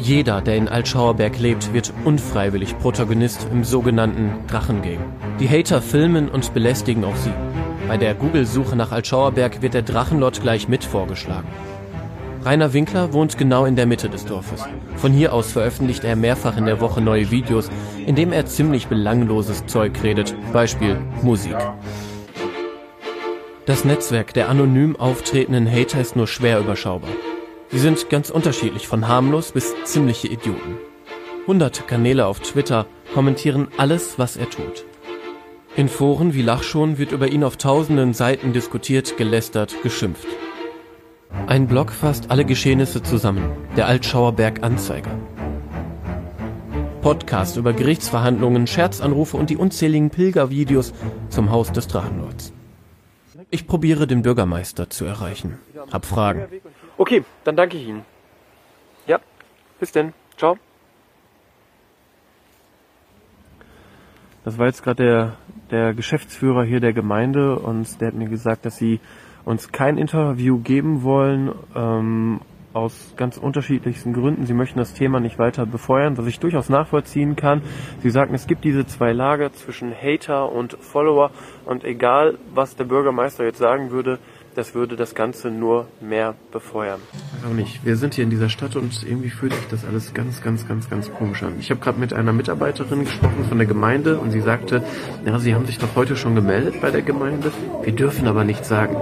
Jeder, der in Altschauerberg lebt, wird unfreiwillig Protagonist im sogenannten Drachengame. Die Hater filmen und belästigen auch sie. Bei der Google-Suche nach Altschauerberg wird der Drachenlord gleich mit vorgeschlagen. Rainer Winkler wohnt genau in der Mitte des Dorfes. Von hier aus veröffentlicht er mehrfach in der Woche neue Videos, in dem er ziemlich belangloses Zeug redet, Beispiel Musik. Das Netzwerk der anonym auftretenden Hater ist nur schwer überschaubar. Sie sind ganz unterschiedlich von harmlos bis ziemliche Idioten. Hunderte Kanäle auf Twitter kommentieren alles, was er tut. In Foren wie Lachschon wird über ihn auf tausenden Seiten diskutiert, gelästert, geschimpft. Ein Blog fasst alle Geschehnisse zusammen, der Altschauerberg Anzeiger. Podcast über Gerichtsverhandlungen, Scherzanrufe und die unzähligen Pilgervideos zum Haus des Drachenlords. Ich probiere den Bürgermeister zu erreichen. Hab Fragen. Okay, dann danke ich Ihnen. Ja, bis denn. Ciao. Das war jetzt gerade der, der Geschäftsführer hier der Gemeinde und der hat mir gesagt, dass sie uns kein Interview geben wollen, ähm, aus ganz unterschiedlichsten Gründen. Sie möchten das Thema nicht weiter befeuern, was ich durchaus nachvollziehen kann. Sie sagten, es gibt diese zwei Lager zwischen Hater und Follower und egal, was der Bürgermeister jetzt sagen würde, das würde das Ganze nur mehr befeuern. Auch nicht. Wir sind hier in dieser Stadt und irgendwie fühlt sich das alles ganz, ganz, ganz, ganz komisch an. Ich habe gerade mit einer Mitarbeiterin gesprochen von der Gemeinde und sie sagte, ja, sie haben sich doch heute schon gemeldet bei der Gemeinde. Wir dürfen aber nichts sagen.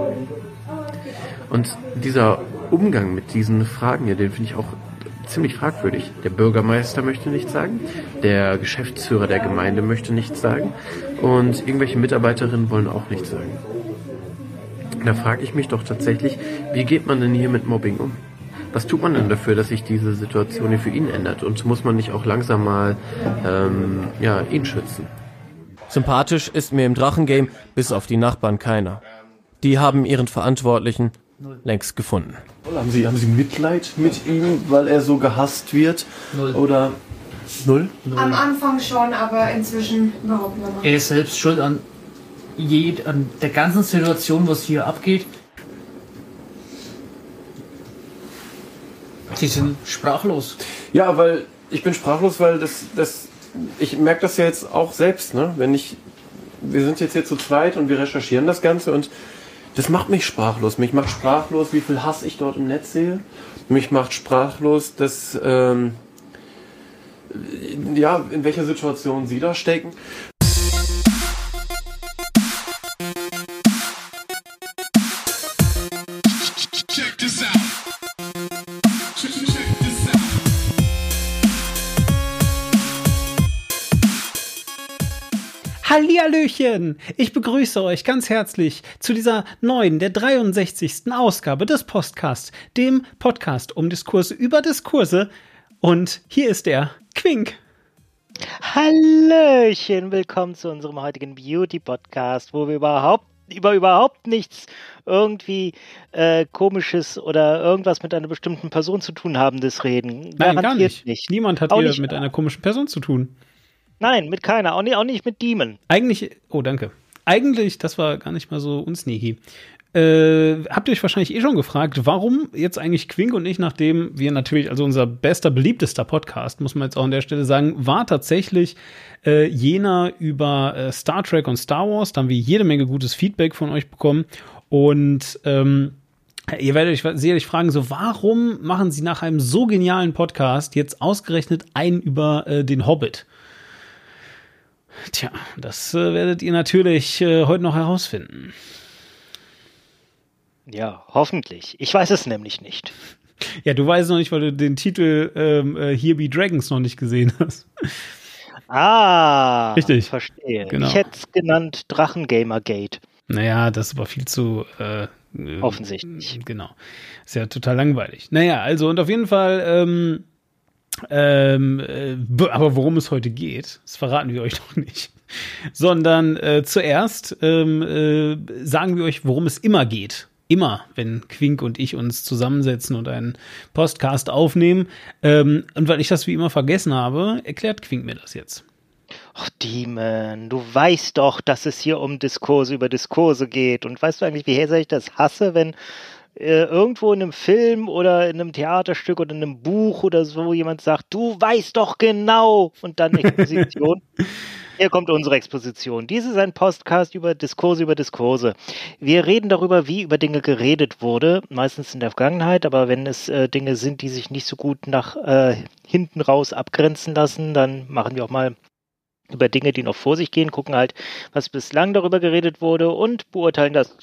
Und dieser Umgang mit diesen Fragen hier, den finde ich auch ziemlich fragwürdig. Der Bürgermeister möchte nichts sagen, der Geschäftsführer der Gemeinde möchte nichts sagen und irgendwelche Mitarbeiterinnen wollen auch nichts sagen. Da frage ich mich doch tatsächlich, wie geht man denn hier mit Mobbing um? Was tut man denn dafür, dass sich diese Situation hier für ihn ändert? Und muss man nicht auch langsam mal ähm, ja, ihn schützen? Sympathisch ist mir im Drachengame bis auf die Nachbarn keiner. Die haben ihren Verantwortlichen längst gefunden. Haben Sie, haben Sie Mitleid mit ihm, weil er so gehasst wird? Null. Oder Null? Null? Am Anfang schon, aber inzwischen überhaupt nicht mehr. Er ist selbst schuld an, jed, an der ganzen Situation, was hier abgeht. Sie sind sprachlos. Ja, weil ich bin sprachlos, weil das, das ich merke das ja jetzt auch selbst, ne? Wenn ich, wir sind jetzt hier zu zweit und wir recherchieren das Ganze und das macht mich sprachlos. Mich macht sprachlos, wie viel Hass ich dort im Netz sehe. Mich macht sprachlos, dass ähm, ja, in welcher Situation sie da stecken. Hallihallöchen! Ich begrüße euch ganz herzlich zu dieser neuen, der 63. Ausgabe des Podcasts, dem Podcast um Diskurse über Diskurse. Und hier ist der Quink. Hallöchen, willkommen zu unserem heutigen Beauty-Podcast, wo wir überhaupt über überhaupt nichts irgendwie äh, komisches oder irgendwas mit einer bestimmten Person zu tun haben, das reden. Nein, gar nicht. nicht. Niemand hat hier mit einer komischen Person zu tun. Nein, mit keiner. Auch nicht, auch nicht mit Demon. Eigentlich, oh, danke. Eigentlich, das war gar nicht mal so unsneaky. Äh, habt ihr euch wahrscheinlich eh schon gefragt, warum jetzt eigentlich Quink und ich, nachdem wir natürlich, also unser bester, beliebtester Podcast, muss man jetzt auch an der Stelle sagen, war tatsächlich äh, jener über äh, Star Trek und Star Wars. Da haben wir jede Menge gutes Feedback von euch bekommen. Und ähm, Ihr werdet euch sicherlich fragen, so warum machen Sie nach einem so genialen Podcast jetzt ausgerechnet einen über äh, den Hobbit? Tja, das äh, werdet ihr natürlich äh, heute noch herausfinden. Ja, hoffentlich. Ich weiß es nämlich nicht. Ja, du weißt noch nicht, weil du den Titel ähm, äh, Here Be Dragons noch nicht gesehen hast. Ah, richtig. Verstehe. Genau. Ich hätte es genannt Drachengamergate. Naja, das aber viel zu äh, offensichtlich. Genau. Ist ja total langweilig. Naja, also und auf jeden Fall ähm, ähm, äh, aber worum es heute geht, das verraten wir euch noch nicht. Sondern äh, zuerst ähm, äh, sagen wir euch, worum es immer geht. Immer, wenn Quink und ich uns zusammensetzen und einen Podcast aufnehmen. Ähm, und weil ich das wie immer vergessen habe, erklärt Quink mir das jetzt. Ach, Demon, du weißt doch, dass es hier um Diskurse über Diskurse geht. Und weißt du eigentlich, wie sehr ich das hasse, wenn äh, irgendwo in einem Film oder in einem Theaterstück oder in einem Buch oder so jemand sagt, du weißt doch genau und dann Exposition. Hier kommt unsere Exposition. Dies ist ein Podcast über Diskurse über Diskurse. Wir reden darüber, wie über Dinge geredet wurde, meistens in der Vergangenheit, aber wenn es äh, Dinge sind, die sich nicht so gut nach äh, hinten raus abgrenzen lassen, dann machen wir auch mal über Dinge, die noch vor sich gehen, gucken halt, was bislang darüber geredet wurde und beurteilen das.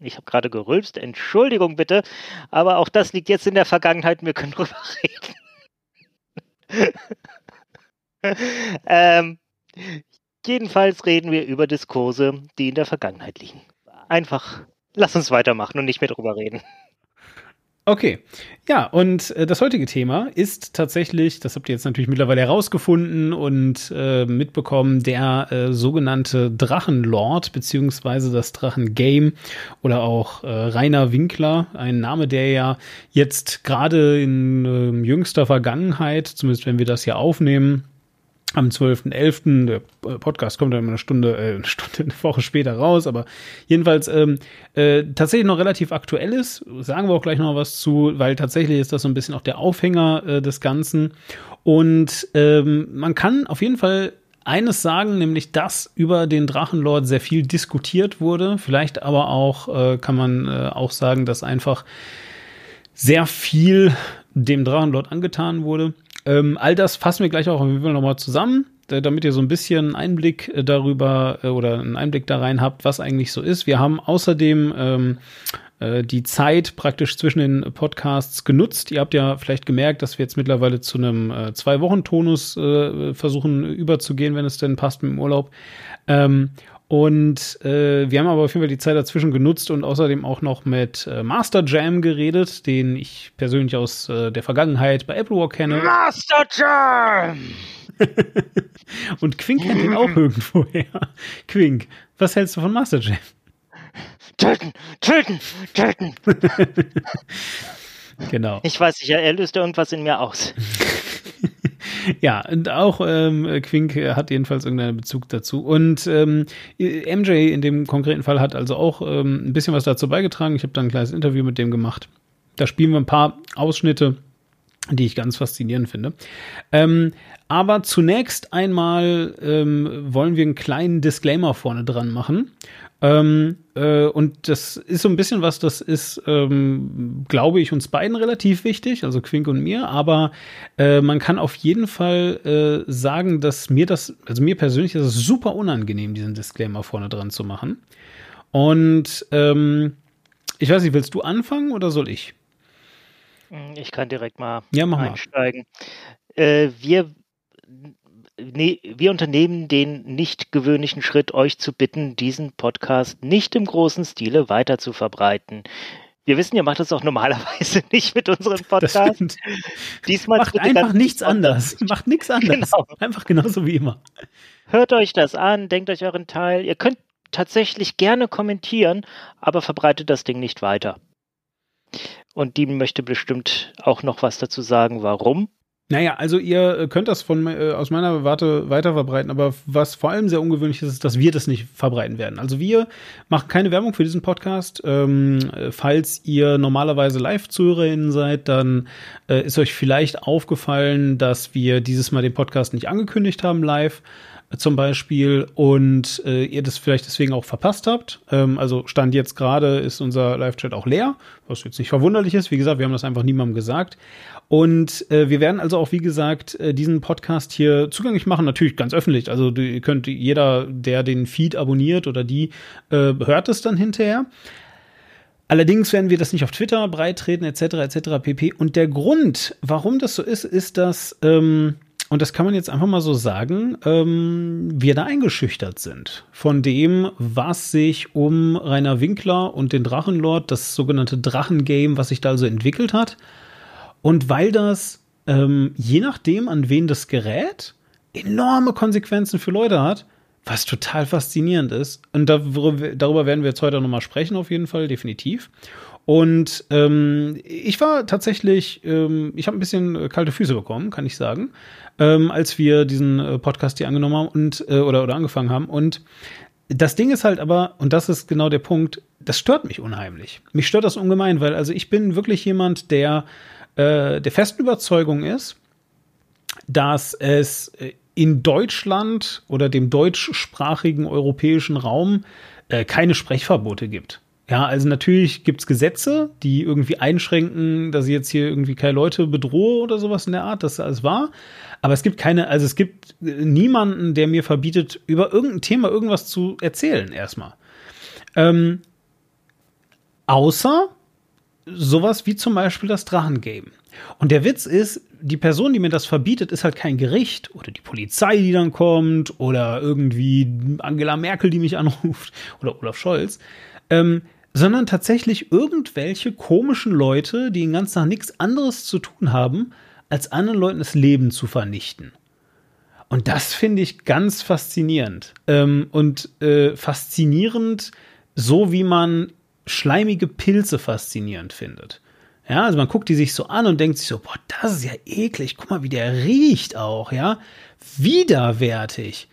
Ich habe gerade gerülpst, Entschuldigung bitte, aber auch das liegt jetzt in der Vergangenheit wir können drüber reden. ähm, jedenfalls reden wir über Diskurse, die in der Vergangenheit liegen. Einfach, lass uns weitermachen und nicht mehr drüber reden. Okay, ja, und äh, das heutige Thema ist tatsächlich, das habt ihr jetzt natürlich mittlerweile herausgefunden und äh, mitbekommen, der äh, sogenannte Drachenlord beziehungsweise das Drachengame oder auch äh, Rainer Winkler, ein Name, der ja jetzt gerade in äh, jüngster Vergangenheit, zumindest wenn wir das hier aufnehmen, am 12.11. Der äh, Podcast kommt dann eine Stunde, äh, eine Stunde, eine Woche später raus, aber jedenfalls ähm, äh, tatsächlich noch relativ aktuell ist. Sagen wir auch gleich noch was zu, weil tatsächlich ist das so ein bisschen auch der Aufhänger äh, des Ganzen. Und ähm, man kann auf jeden Fall eines sagen, nämlich dass über den Drachenlord sehr viel diskutiert wurde. Vielleicht aber auch äh, kann man äh, auch sagen, dass einfach sehr viel dem Drachenlord angetan wurde. Ähm, all das fassen wir gleich auch nochmal zusammen, damit ihr so ein bisschen Einblick äh, darüber äh, oder einen Einblick da rein habt, was eigentlich so ist. Wir haben außerdem ähm, äh, die Zeit praktisch zwischen den Podcasts genutzt. Ihr habt ja vielleicht gemerkt, dass wir jetzt mittlerweile zu einem äh, Zwei-Wochen-Tonus äh, versuchen überzugehen, wenn es denn passt mit dem Urlaub. Ähm, und äh, wir haben aber auf jeden Fall die Zeit dazwischen genutzt und außerdem auch noch mit äh, Master Jam geredet, den ich persönlich aus äh, der Vergangenheit bei Apple Walk kenne. Master Jam! und Quink kennt ihn auch irgendwoher. Quink, was hältst du von Master Jam? Töten, töten, töten. genau. Ich weiß nicht, er löst irgendwas in mir aus. ja, und auch ähm, Quink hat jedenfalls irgendeinen Bezug dazu. Und ähm, MJ in dem konkreten Fall hat also auch ähm, ein bisschen was dazu beigetragen. Ich habe da ein kleines Interview mit dem gemacht. Da spielen wir ein paar Ausschnitte, die ich ganz faszinierend finde. Ähm, aber zunächst einmal ähm, wollen wir einen kleinen Disclaimer vorne dran machen. Ähm, äh, und das ist so ein bisschen was, das ist, ähm, glaube ich, uns beiden relativ wichtig, also Quink und mir. Aber äh, man kann auf jeden Fall äh, sagen, dass mir das, also mir persönlich ist es super unangenehm, diesen Disclaimer vorne dran zu machen. Und ähm, ich weiß nicht, willst du anfangen oder soll ich? Ich kann direkt mal ja, einsteigen. Mal. Äh, wir nee, wir unternehmen den nicht gewöhnlichen Schritt, euch zu bitten, diesen Podcast nicht im großen Stile weiter zu verbreiten. Wir wissen, ihr macht das auch normalerweise nicht mit unserem Podcast. Diesmal macht einfach nichts anders. Macht nichts anders. Genau. Einfach genauso wie immer. Hört euch das an, denkt euch euren Teil. Ihr könnt tatsächlich gerne kommentieren, aber verbreitet das Ding nicht weiter. Und die möchte bestimmt auch noch was dazu sagen, warum. Naja, also ihr äh, könnt das von äh, aus meiner Warte weiter verbreiten, aber was vor allem sehr ungewöhnlich ist, ist, dass wir das nicht verbreiten werden. Also wir machen keine Werbung für diesen Podcast. Ähm, falls ihr normalerweise Live-ZuhörerInnen seid, dann äh, ist euch vielleicht aufgefallen, dass wir dieses Mal den Podcast nicht angekündigt haben live zum Beispiel und äh, ihr das vielleicht deswegen auch verpasst habt. Ähm, also Stand jetzt gerade ist unser Live-Chat auch leer, was jetzt nicht verwunderlich ist. Wie gesagt, wir haben das einfach niemandem gesagt. Und äh, wir werden also auch, wie gesagt, äh, diesen Podcast hier zugänglich machen, natürlich ganz öffentlich. Also ihr könnt jeder, der den Feed abonniert oder die, äh, hört es dann hinterher. Allerdings werden wir das nicht auf Twitter breitreten, etc., etc., pp. Und der Grund, warum das so ist, ist, dass ähm, und das kann man jetzt einfach mal so sagen, ähm, wir da eingeschüchtert sind von dem, was sich um Rainer Winkler und den Drachenlord, das sogenannte Drachengame, was sich da also entwickelt hat. Und weil das, ähm, je nachdem, an wen das gerät, enorme Konsequenzen für Leute hat, was total faszinierend ist. Und darüber, werden wir jetzt heute nochmal sprechen, auf jeden Fall, definitiv. Und ähm, ich war tatsächlich, ähm, ich habe ein bisschen kalte Füße bekommen, kann ich sagen, ähm, als wir diesen äh, Podcast hier angenommen haben und äh, oder, oder angefangen haben. Und das Ding ist halt aber, und das ist genau der Punkt, das stört mich unheimlich. Mich stört das ungemein, weil also ich bin wirklich jemand, der äh, der festen Überzeugung ist, dass es äh, in Deutschland oder dem deutschsprachigen europäischen Raum äh, keine Sprechverbote gibt. Ja, also natürlich gibt's Gesetze, die irgendwie einschränken, dass ich jetzt hier irgendwie keine Leute bedrohe oder sowas in der Art, das ist alles wahr. Aber es gibt keine, also es gibt niemanden, der mir verbietet, über irgendein Thema irgendwas zu erzählen, erstmal. Ähm, außer sowas wie zum Beispiel das Drachengame. Und der Witz ist, die Person, die mir das verbietet, ist halt kein Gericht oder die Polizei, die dann kommt oder irgendwie Angela Merkel, die mich anruft oder Olaf Scholz, ähm, sondern tatsächlich irgendwelche komischen Leute, die den ganzen Tag nichts anderes zu tun haben, als anderen Leuten das Leben zu vernichten. Und das finde ich ganz faszinierend. Ähm, und äh, faszinierend, so wie man schleimige Pilze faszinierend findet. Ja, also man guckt die sich so an und denkt sich so, boah, das ist ja eklig. Guck mal, wie der riecht auch, ja. Widerwärtig.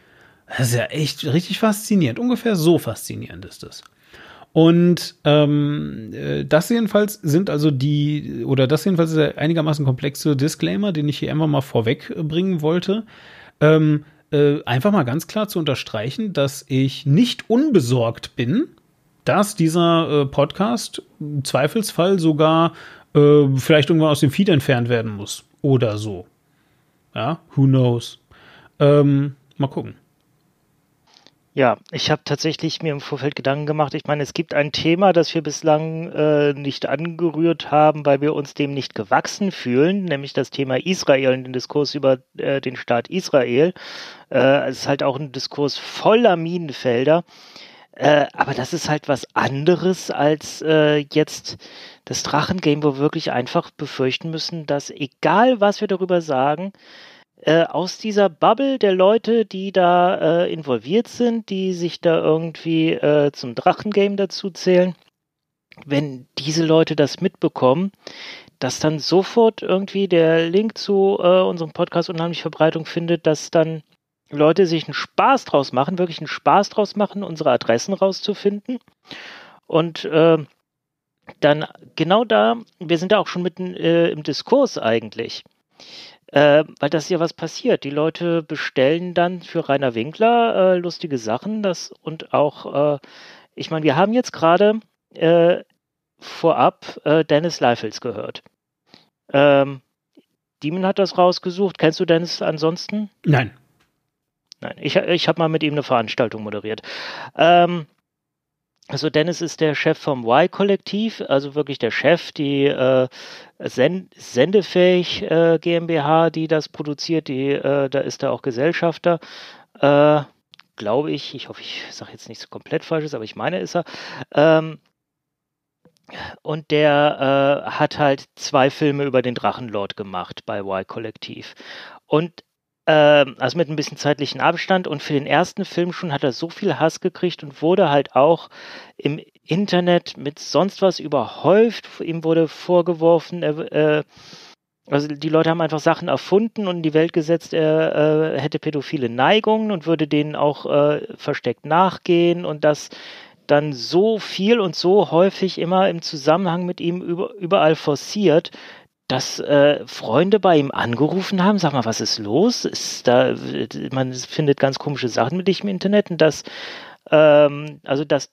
Das ist ja echt richtig faszinierend. Ungefähr so faszinierend ist es. Und ähm, äh, das jedenfalls sind also die, oder das jedenfalls ist der einigermaßen komplexe Disclaimer, den ich hier einfach mal vorwegbringen wollte. Ähm, äh, einfach mal ganz klar zu unterstreichen, dass ich nicht unbesorgt bin, dass dieser äh, Podcast im Zweifelsfall sogar äh, vielleicht irgendwann aus dem Feed entfernt werden muss. Oder so. Ja, who knows. Ähm, mal gucken. Ja, ich habe tatsächlich mir im Vorfeld Gedanken gemacht. Ich meine, es gibt ein Thema, das wir bislang äh, nicht angerührt haben, weil wir uns dem nicht gewachsen fühlen, nämlich das Thema Israel und den Diskurs über äh, den Staat Israel. Äh, es ist halt auch ein Diskurs voller Minenfelder. Äh, aber das ist halt was anderes als äh, jetzt das Drachengame, wo wir wirklich einfach befürchten müssen, dass egal was wir darüber sagen, äh, aus dieser Bubble der Leute, die da äh, involviert sind, die sich da irgendwie äh, zum Drachengame dazu zählen, wenn diese Leute das mitbekommen, dass dann sofort irgendwie der Link zu äh, unserem Podcast unheimlich Verbreitung findet, dass dann Leute sich einen Spaß draus machen, wirklich einen Spaß draus machen, unsere Adressen rauszufinden. Und äh, dann genau da, wir sind da auch schon mitten im Diskurs eigentlich. Äh, weil das ist ja was passiert. Die Leute bestellen dann für Rainer Winkler äh, lustige Sachen. Das, und auch, äh, ich meine, wir haben jetzt gerade äh, vorab äh, Dennis Leifels gehört. Ähm, Demon hat das rausgesucht. Kennst du Dennis ansonsten? Nein. Nein, ich, ich habe mal mit ihm eine Veranstaltung moderiert. Ähm, also Dennis ist der Chef vom Y-Kollektiv, also wirklich der Chef, die äh, Sendefähig äh, GmbH, die das produziert, die, äh, da ist er auch Gesellschafter. Äh, Glaube ich, ich hoffe, ich sage jetzt nichts komplett Falsches, aber ich meine, ist er. Ähm, und der äh, hat halt zwei Filme über den Drachenlord gemacht bei Y-Kollektiv. Und ähm, also mit ein bisschen zeitlichen Abstand. Und für den ersten Film schon hat er so viel Hass gekriegt und wurde halt auch im Internet mit sonst was überhäuft. Ihm wurde vorgeworfen, äh, also die Leute haben einfach Sachen erfunden und in die Welt gesetzt, er äh, hätte pädophile Neigungen und würde denen auch äh, versteckt nachgehen und das dann so viel und so häufig immer im Zusammenhang mit ihm über, überall forciert, dass äh, Freunde bei ihm angerufen haben, sag mal, was ist los? Ist da, man findet ganz komische Sachen mit dich im Internet und dass, ähm, also dass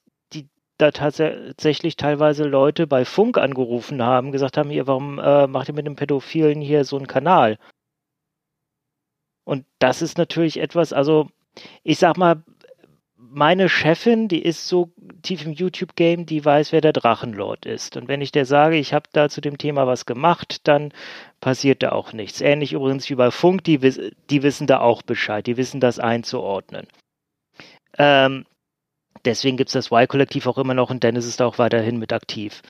da tatsächlich teilweise Leute bei Funk angerufen haben, gesagt haben, hier, warum äh, macht ihr mit dem Pädophilen hier so einen Kanal? Und das ist natürlich etwas, also ich sag mal, meine Chefin, die ist so tief im YouTube-Game, die weiß, wer der Drachenlord ist. Und wenn ich der sage, ich habe da zu dem Thema was gemacht, dann passiert da auch nichts. Ähnlich übrigens wie bei Funk, die, die wissen da auch Bescheid, die wissen das einzuordnen. Ähm, deswegen gibt es das Y-Kollektiv auch immer noch und Dennis ist auch weiterhin mit aktiv.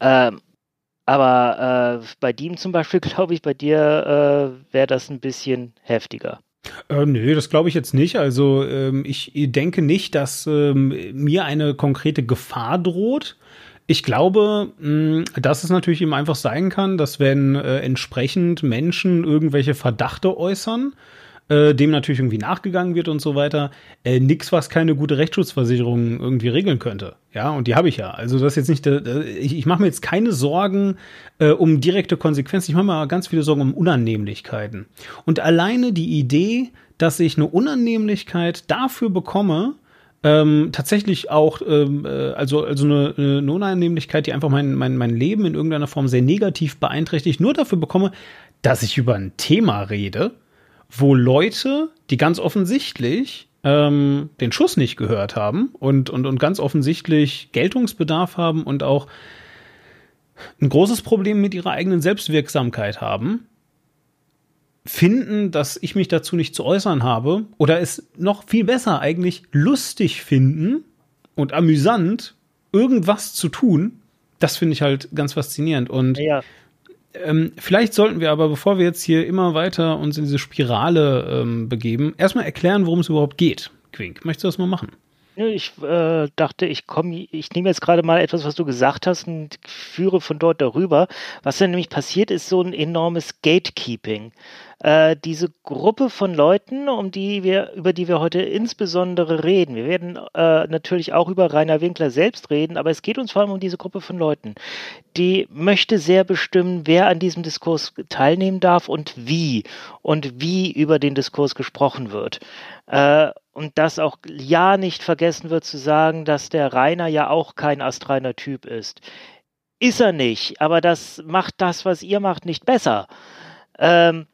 Ähm, aber äh, bei Diem zum Beispiel, glaube ich, bei dir äh, wäre das ein bisschen heftiger. Äh, nö, das glaube ich jetzt nicht. Also ähm, ich denke nicht, dass ähm, mir eine konkrete Gefahr droht. Ich glaube, mh, dass es natürlich eben einfach sein kann, dass wenn äh, entsprechend Menschen irgendwelche Verdachte äußern, äh, dem natürlich irgendwie nachgegangen wird und so weiter. Äh, nix, was keine gute Rechtsschutzversicherung irgendwie regeln könnte. Ja, und die habe ich ja. Also das ist jetzt nicht, äh, ich, ich mache mir jetzt keine Sorgen äh, um direkte Konsequenzen. Ich mache mir ganz viele Sorgen um Unannehmlichkeiten. Und alleine die Idee, dass ich eine Unannehmlichkeit dafür bekomme, ähm, tatsächlich auch, ähm, äh, also, also eine, eine Unannehmlichkeit, die einfach mein, mein, mein Leben in irgendeiner Form sehr negativ beeinträchtigt, nur dafür bekomme, dass ich über ein Thema rede, wo Leute, die ganz offensichtlich ähm, den Schuss nicht gehört haben und, und, und ganz offensichtlich Geltungsbedarf haben und auch ein großes Problem mit ihrer eigenen Selbstwirksamkeit haben, finden, dass ich mich dazu nicht zu äußern habe oder es noch viel besser eigentlich lustig finden und amüsant, irgendwas zu tun, das finde ich halt ganz faszinierend. Und Ja, ähm, vielleicht sollten wir aber, bevor wir jetzt hier immer weiter uns in diese Spirale ähm, begeben, erstmal erklären, worum es überhaupt geht. Quink, möchtest du das mal machen? Ich äh, dachte, ich komme, ich nehme jetzt gerade mal etwas, was du gesagt hast und führe von dort darüber. Was dann nämlich passiert, ist so ein enormes Gatekeeping. Äh, diese Gruppe von Leuten, um die wir, über die wir heute insbesondere reden. Wir werden äh, natürlich auch über Rainer Winkler selbst reden, aber es geht uns vor allem um diese Gruppe von Leuten. Die möchte sehr bestimmen, wer an diesem Diskurs teilnehmen darf und wie und wie über den Diskurs gesprochen wird. Äh, und dass auch ja nicht vergessen wird zu sagen, dass der Rainer ja auch kein astreiner Typ ist. Ist er nicht, aber das macht das, was ihr macht, nicht besser. Ähm,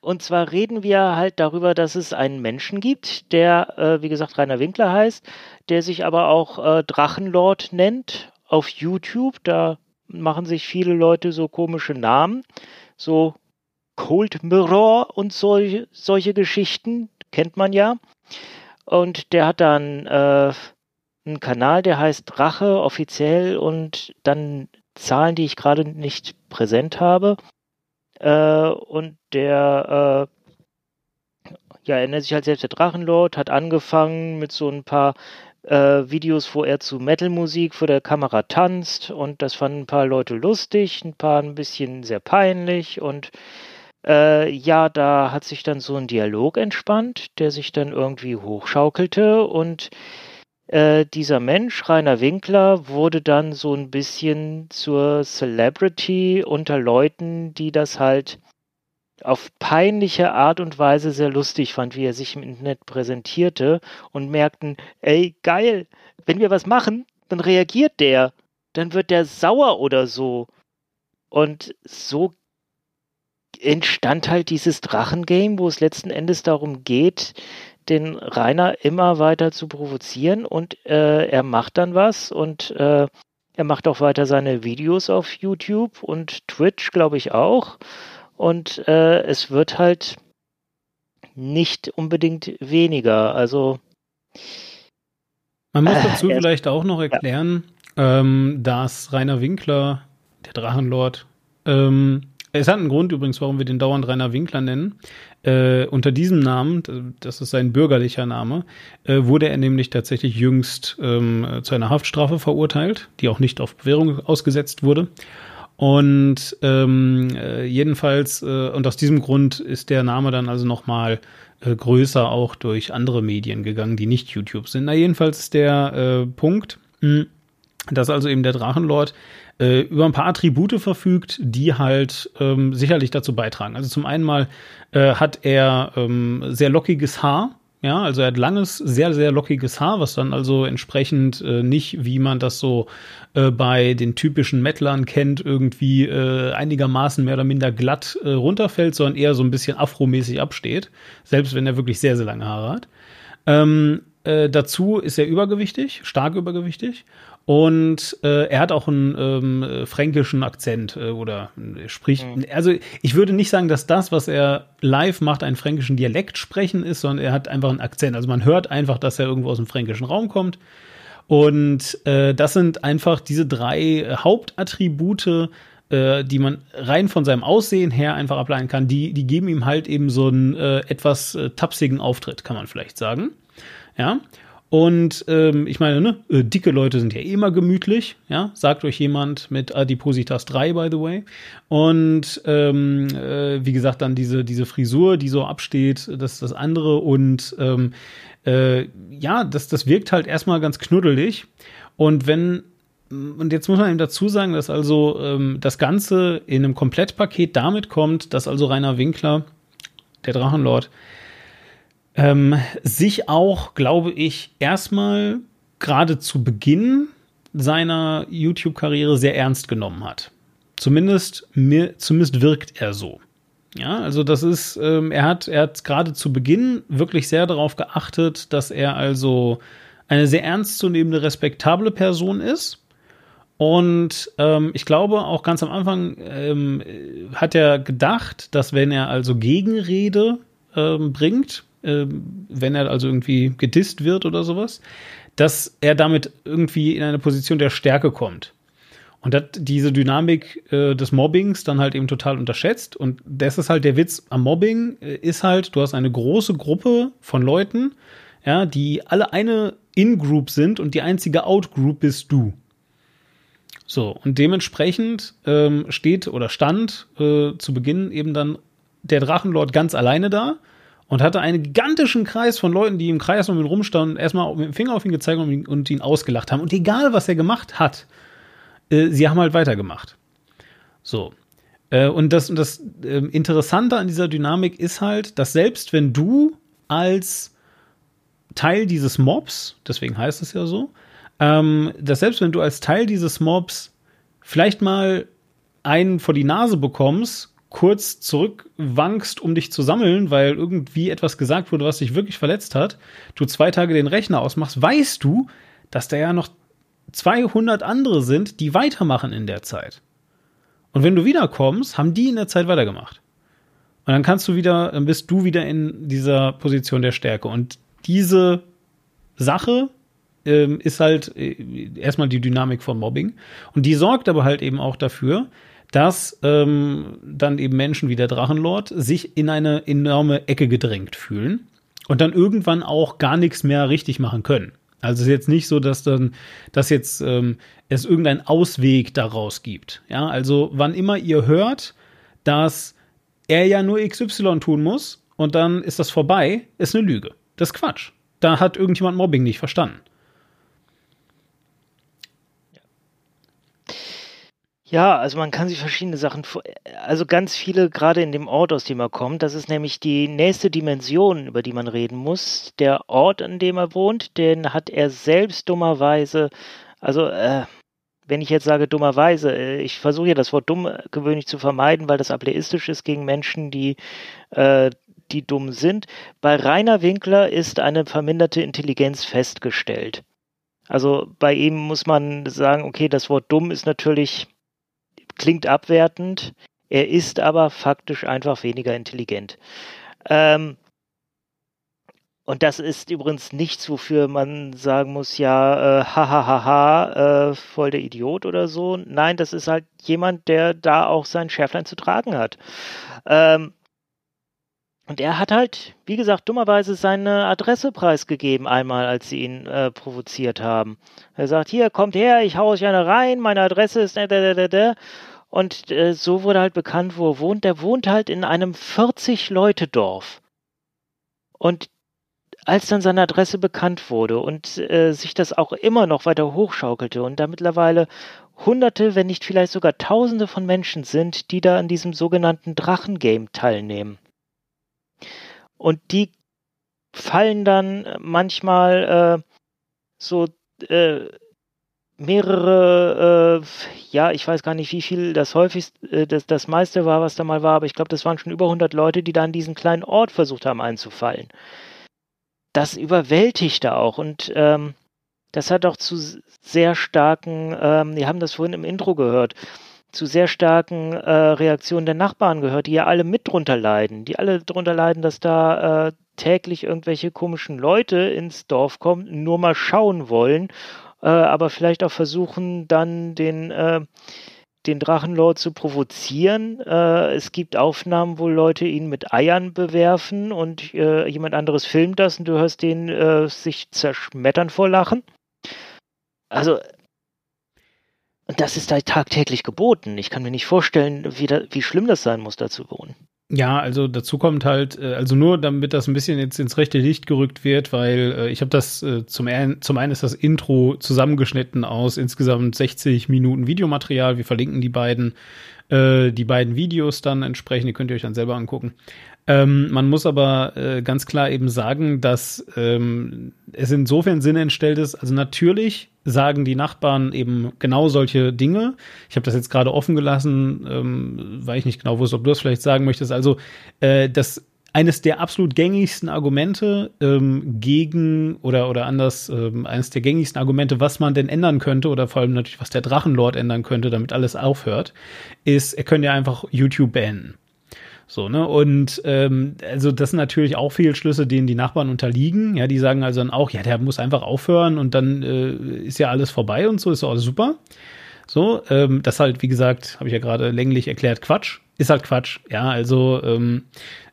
und zwar reden wir halt darüber, dass es einen Menschen gibt, der, äh, wie gesagt, Rainer Winkler heißt, der sich aber auch äh, Drachenlord nennt auf YouTube. Da machen sich viele Leute so komische Namen, so Cold Mirror und solche, solche Geschichten, kennt man ja. Und der hat dann äh, einen Kanal, der heißt Drache offiziell und dann Zahlen, die ich gerade nicht präsent habe. Äh, und der äh, ja, er nennt sich halt selbst der Drachenlord, hat angefangen mit so ein paar äh, Videos, wo er zu Metalmusik vor der Kamera tanzt. Und das fanden ein paar Leute lustig, ein paar ein bisschen sehr peinlich. Und äh, ja, da hat sich dann so ein Dialog entspannt, der sich dann irgendwie hochschaukelte. Und äh, dieser Mensch, Rainer Winkler, wurde dann so ein bisschen zur Celebrity unter Leuten, die das halt auf peinliche Art und Weise sehr lustig fand, wie er sich im Internet präsentierte und merkten, ey, geil, wenn wir was machen, dann reagiert der, dann wird der sauer oder so. Und so entstand halt dieses Drachengame, wo es letzten Endes darum geht, den Rainer immer weiter zu provozieren und äh, er macht dann was und äh, er macht auch weiter seine Videos auf YouTube und Twitch, glaube ich auch. Und äh, es wird halt nicht unbedingt weniger. Also Man muss dazu vielleicht auch noch erklären, ähm, dass Rainer Winkler, der Drachenlord, ähm, es hat einen Grund übrigens, warum wir den dauernd Rainer Winkler nennen. Äh, unter diesem Namen, das ist sein bürgerlicher Name, äh, wurde er nämlich tatsächlich jüngst ähm, zu einer Haftstrafe verurteilt, die auch nicht auf Bewährung ausgesetzt wurde. Und ähm, äh, jedenfalls, äh, und aus diesem Grund ist der Name dann also nochmal äh, größer auch durch andere Medien gegangen, die nicht YouTube sind. Na, jedenfalls ist der äh, Punkt, mh, dass also eben der Drachenlord äh, über ein paar Attribute verfügt, die halt ähm, sicherlich dazu beitragen. Also zum einen mal äh, hat er ähm, sehr lockiges Haar. Ja, also er hat langes, sehr, sehr lockiges Haar, was dann also entsprechend äh, nicht, wie man das so äh, bei den typischen Metlern kennt, irgendwie äh, einigermaßen mehr oder minder glatt äh, runterfällt, sondern eher so ein bisschen afromäßig absteht, selbst wenn er wirklich sehr, sehr lange Haare hat. Ähm, äh, dazu ist er übergewichtig, stark übergewichtig. Und äh, er hat auch einen ähm, äh, fränkischen Akzent äh, oder spricht. Also ich würde nicht sagen, dass das, was er live macht, einen fränkischen Dialekt sprechen ist, sondern er hat einfach einen Akzent. Also man hört einfach, dass er irgendwo aus dem fränkischen Raum kommt. Und äh, das sind einfach diese drei Hauptattribute, äh, die man rein von seinem Aussehen her einfach ableiten kann. Die, die geben ihm halt eben so einen äh, etwas äh, tapsigen Auftritt, kann man vielleicht sagen. Ja. Und ähm, ich meine, ne, äh, dicke Leute sind ja immer gemütlich, ja, sagt euch jemand mit Adipositas 3, by the way. Und ähm, äh, wie gesagt, dann diese, diese Frisur, die so absteht, das ist das andere. Und ähm, äh, ja, das, das wirkt halt erstmal ganz knuddelig. Und wenn und jetzt muss man eben dazu sagen, dass also ähm, das Ganze in einem Komplettpaket damit kommt, dass also Rainer Winkler, der Drachenlord, ähm, sich auch, glaube ich, erstmal gerade zu Beginn seiner YouTube-Karriere sehr ernst genommen hat. Zumindest, mir, zumindest wirkt er so. Ja, also das ist, ähm, er hat, er hat gerade zu Beginn wirklich sehr darauf geachtet, dass er also eine sehr ernstzunehmende, respektable Person ist. Und ähm, ich glaube, auch ganz am Anfang ähm, hat er gedacht, dass wenn er also Gegenrede ähm, bringt, ähm, wenn er also irgendwie gedisst wird oder sowas, dass er damit irgendwie in eine Position der Stärke kommt. Und hat diese Dynamik äh, des Mobbings dann halt eben total unterschätzt. Und das ist halt der Witz am Mobbing, äh, ist halt, du hast eine große Gruppe von Leuten, ja, die alle eine In-Group sind und die einzige Out-Group bist du. So, und dementsprechend ähm, steht oder stand äh, zu Beginn eben dann der Drachenlord ganz alleine da und hatte einen gigantischen Kreis von Leuten, die im Kreis um ihn rumstanden, erstmal mit dem Finger auf ihn gezeigt und ihn, und ihn ausgelacht haben. Und egal, was er gemacht hat, äh, sie haben halt weitergemacht. So. Äh, und das, das äh, Interessante an dieser Dynamik ist halt, dass selbst wenn du als Teil dieses Mobs, deswegen heißt es ja so, ähm, dass selbst wenn du als Teil dieses Mobs vielleicht mal einen vor die Nase bekommst, kurz zurückwankst, um dich zu sammeln, weil irgendwie etwas gesagt wurde, was dich wirklich verletzt hat, du zwei Tage den Rechner ausmachst, weißt du, dass da ja noch 200 andere sind, die weitermachen in der Zeit. Und wenn du wiederkommst, haben die in der Zeit weitergemacht. Und dann kannst du wieder, dann bist du wieder in dieser Position der Stärke. Und diese Sache ähm, ist halt äh, erstmal die Dynamik von Mobbing. Und die sorgt aber halt eben auch dafür, dass ähm, dann eben Menschen wie der Drachenlord sich in eine enorme Ecke gedrängt fühlen und dann irgendwann auch gar nichts mehr richtig machen können. Also es ist jetzt nicht so, dass dann, dass jetzt ähm, es irgendeinen Ausweg daraus gibt. Ja, also wann immer ihr hört, dass er ja nur XY tun muss und dann ist das vorbei, ist eine Lüge. Das ist Quatsch. Da hat irgendjemand Mobbing nicht verstanden. Ja, also man kann sich verschiedene Sachen, also ganz viele, gerade in dem Ort, aus dem er kommt, das ist nämlich die nächste Dimension, über die man reden muss. Der Ort, an dem er wohnt, den hat er selbst dummerweise, also äh, wenn ich jetzt sage dummerweise, äh, ich versuche ja das Wort dumm gewöhnlich zu vermeiden, weil das ableistisch ist gegen Menschen, die, äh, die dumm sind. Bei Rainer Winkler ist eine verminderte Intelligenz festgestellt. Also bei ihm muss man sagen, okay, das Wort dumm ist natürlich klingt abwertend, er ist aber faktisch einfach weniger intelligent. Ähm, und das ist übrigens nichts, wofür man sagen muss, ja, äh, hahaha, äh, voll der Idiot oder so. Nein, das ist halt jemand, der da auch sein Schärflein zu tragen hat. Ähm, und er hat halt, wie gesagt, dummerweise seine Adresse preisgegeben, einmal, als sie ihn äh, provoziert haben. Er sagt, hier, kommt her, ich hau euch eine rein, meine Adresse ist da, da, da, da. Und äh, so wurde halt bekannt, wo er wohnt. Der wohnt halt in einem 40-Leute-Dorf. Und als dann seine Adresse bekannt wurde und äh, sich das auch immer noch weiter hochschaukelte und da mittlerweile Hunderte, wenn nicht vielleicht sogar Tausende von Menschen sind, die da an diesem sogenannten Drachengame teilnehmen. Und die fallen dann manchmal äh, so äh, mehrere, äh, ja, ich weiß gar nicht, wie viel das häufigste, äh, das, das meiste war, was da mal war, aber ich glaube, das waren schon über 100 Leute, die da an diesen kleinen Ort versucht haben einzufallen. Das überwältigte auch und ähm, das hat auch zu sehr starken, ähm, wir haben das vorhin im Intro gehört, zu sehr starken äh, Reaktionen der Nachbarn gehört, die ja alle mit drunter leiden, die alle drunter leiden, dass da äh, täglich irgendwelche komischen Leute ins Dorf kommen, nur mal schauen wollen äh, aber vielleicht auch versuchen, dann den, äh, den Drachenlord zu provozieren. Äh, es gibt Aufnahmen, wo Leute ihn mit Eiern bewerfen und äh, jemand anderes filmt das und du hörst den äh, sich zerschmettern vor Lachen. Also, das ist da tagtäglich geboten. Ich kann mir nicht vorstellen, wie, da, wie schlimm das sein muss, da zu wohnen. Ja, also dazu kommt halt, äh, also nur damit das ein bisschen jetzt ins rechte Licht gerückt wird, weil äh, ich habe das äh, zum, einen, zum einen ist das Intro zusammengeschnitten aus insgesamt 60 Minuten Videomaterial. Wir verlinken die beiden, äh, die beiden Videos dann entsprechend, die könnt ihr euch dann selber angucken. Ähm, man muss aber äh, ganz klar eben sagen, dass ähm, es insofern Sinn entstellt ist. Also natürlich sagen die Nachbarn eben genau solche Dinge. Ich habe das jetzt gerade offen gelassen, ähm, weil ich nicht genau wusste, ob du das vielleicht sagen möchtest. Also äh, das eines der absolut gängigsten Argumente ähm, gegen oder oder anders ähm, eines der gängigsten Argumente, was man denn ändern könnte oder vor allem natürlich was der Drachenlord ändern könnte, damit alles aufhört, ist, er könnte ja einfach YouTube beenden. So, ne? Und ähm, also das sind natürlich auch Fehlschlüsse, denen die Nachbarn unterliegen. Ja, die sagen also dann auch, ja, der muss einfach aufhören und dann äh, ist ja alles vorbei und so, ist auch super. So, ähm, das halt, wie gesagt, habe ich ja gerade länglich erklärt, Quatsch. Ist halt Quatsch. Ja, also ähm,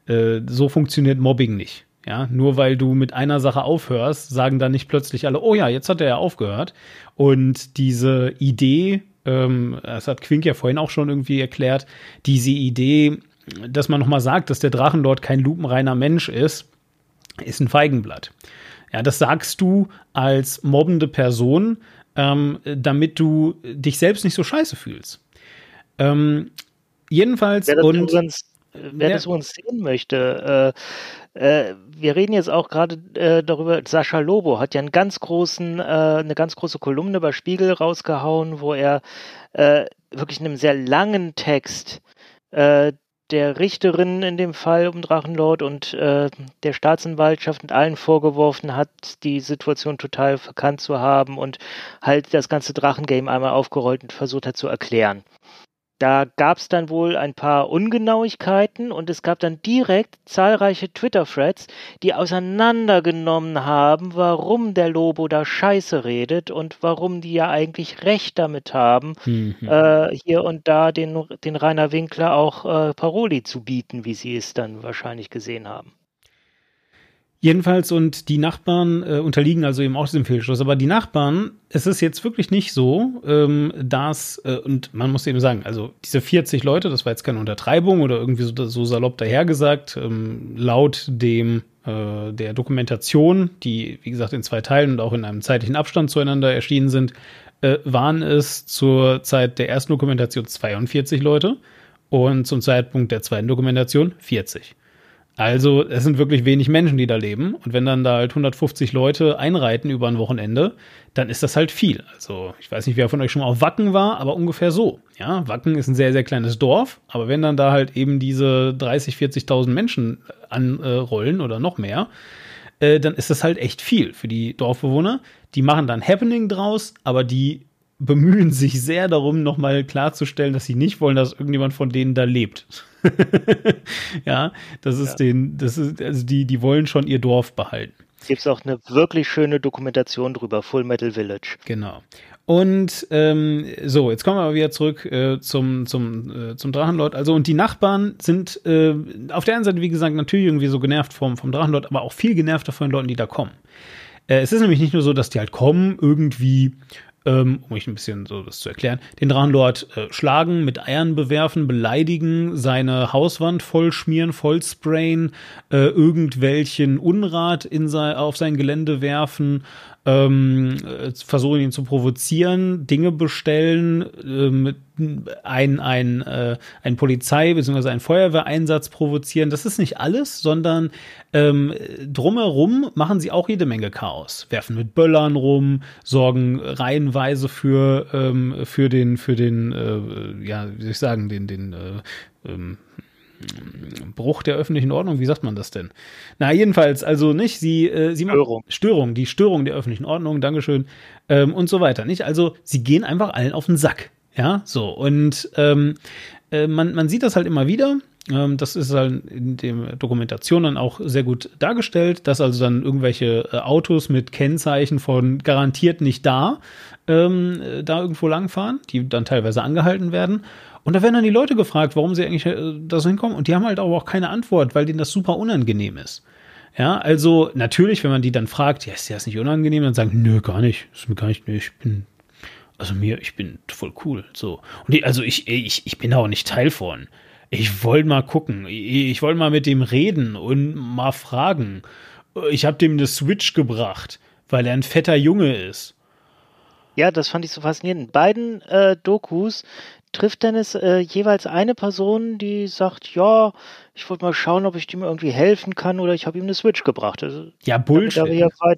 äh, so funktioniert Mobbing nicht. Ja, nur weil du mit einer Sache aufhörst, sagen dann nicht plötzlich alle, oh ja, jetzt hat er ja aufgehört. Und diese Idee, ähm, das hat Quink ja vorhin auch schon irgendwie erklärt, diese Idee, dass man nochmal sagt, dass der Drachenlord kein lupenreiner Mensch ist, ist ein Feigenblatt. Ja, das sagst du als mobbende Person, ähm, damit du dich selbst nicht so scheiße fühlst. Ähm, jedenfalls wer das und übrigens, wer Ja. das übrigens sehen möchte, äh, äh, wir reden jetzt auch gerade äh, darüber, Sascha Lobo hat ja einen ganz großen, äh, eine ganz große Kolumne bei Spiegel rausgehauen, wo er äh, wirklich in einem sehr langen Text äh, der Richterin in dem Fall um Drachenlord und äh, der Staatsanwaltschaft und allen vorgeworfen hat, die Situation total verkannt zu haben und halt das ganze Drachengame einmal aufgerollt und versucht hat zu erklären. Da gab es dann wohl ein paar Ungenauigkeiten und es gab dann direkt zahlreiche Twitter-Threads, die auseinandergenommen haben, warum der Lobo da Scheiße redet und warum die ja eigentlich Recht damit haben, Mhm. äh, hier und da den, den Rainer Winkler auch äh, Paroli zu bieten, wie sie es dann wahrscheinlich gesehen haben. Jedenfalls und die Nachbarn äh, unterliegen also eben auch diesem Fehlschluss. Aber die Nachbarn, es ist jetzt wirklich nicht so, ähm, dass, äh, und man muss eben sagen, also diese 40 Leute, das war jetzt keine Untertreibung oder irgendwie so, so salopp dahergesagt, ähm, laut dem äh, der Dokumentation, die wie gesagt in zwei Teilen und auch in einem zeitlichen Abstand zueinander erschienen sind, äh, waren es zur Zeit der ersten Dokumentation 42 Leute und zum Zeitpunkt der zweiten Dokumentation 40. Also es sind wirklich wenig Menschen, die da leben. Und wenn dann da halt 150 Leute einreiten über ein Wochenende, dann ist das halt viel. Also ich weiß nicht, wer von euch schon mal auf Wacken war, aber ungefähr so. Ja, Wacken ist ein sehr, sehr kleines Dorf. Aber wenn dann da halt eben diese 30, 40.000 Menschen anrollen oder noch mehr, äh, dann ist das halt echt viel für die Dorfbewohner. Die machen dann Happening draus, aber die bemühen sich sehr darum, nochmal klarzustellen, dass sie nicht wollen, dass irgendjemand von denen da lebt. ja, das ist Ja. den, das ist, also die, die wollen schon ihr Dorf behalten. Gibt es auch eine wirklich schöne Dokumentation drüber, Full Metal Village. Genau. Und ähm, so, jetzt kommen wir aber wieder zurück äh, zum, zum, äh, zum Drachenlord. Also, und die Nachbarn sind äh, auf der einen Seite, wie gesagt, natürlich irgendwie so genervt vom, vom Drachenlord, aber auch viel genervter von den Leuten, die da kommen. Äh, es ist nämlich nicht nur so, dass die halt kommen, irgendwie, um euch ein bisschen so das zu erklären, den Drachenlord äh, schlagen, mit Eiern bewerfen, beleidigen, seine Hauswand vollschmieren, vollsprayen, äh, irgendwelchen Unrat in sei, auf sein Gelände werfen, ähm, äh, versuchen ihn zu provozieren, Dinge bestellen, ähm, ein, ein, äh, ein Polizei- bzw. ein Feuerwehreinsatz provozieren. Das ist nicht alles, sondern ähm, drumherum machen sie auch jede Menge Chaos. Werfen mit Böllern rum, sorgen reihenweise für, ähm, für den, für den, äh, ja, wie soll ich sagen, den, den, äh, ähm, Bruch der öffentlichen Ordnung, wie sagt man das denn? Na, jedenfalls, also nicht, sie, äh, sie machen- Störung. Störung, die Störung der öffentlichen Ordnung, Dankeschön, ähm, und so weiter, nicht? Also, sie gehen einfach allen auf den Sack, ja, so, und ähm, äh, man, man sieht das halt immer wieder, Ähm, das ist halt in der Dokumentation dann auch sehr gut dargestellt, dass also dann irgendwelche äh, Autos mit Kennzeichen von garantiert nicht da ähm, äh, da irgendwo langfahren, die dann teilweise angehalten werden. Und da werden dann die Leute gefragt, warum sie eigentlich äh, da so hinkommen. Und die haben halt aber auch keine Antwort, weil denen das super unangenehm ist. Ja, also natürlich, wenn man die dann fragt, ja, ist dir das nicht unangenehm, dann sagen, nö, gar nicht, ist mir gar nicht, nö, ich bin, also mir, ich bin voll cool, so. Und die, also ich, ich, ich bin da auch nicht Teil von. Ich wollte mal gucken, ich, wollte mal mit dem reden und mal fragen. Ich habe dem eine Switch gebracht, weil er ein fetter Junge ist. Ja, das fand ich so faszinierend. In beiden äh, Dokus trifft Dennis äh, jeweils eine Person, die sagt, ja, ich wollte mal schauen, ob ich dem irgendwie helfen kann oder ich habe ihm eine Switch gebracht. Also, ja, Bullshit.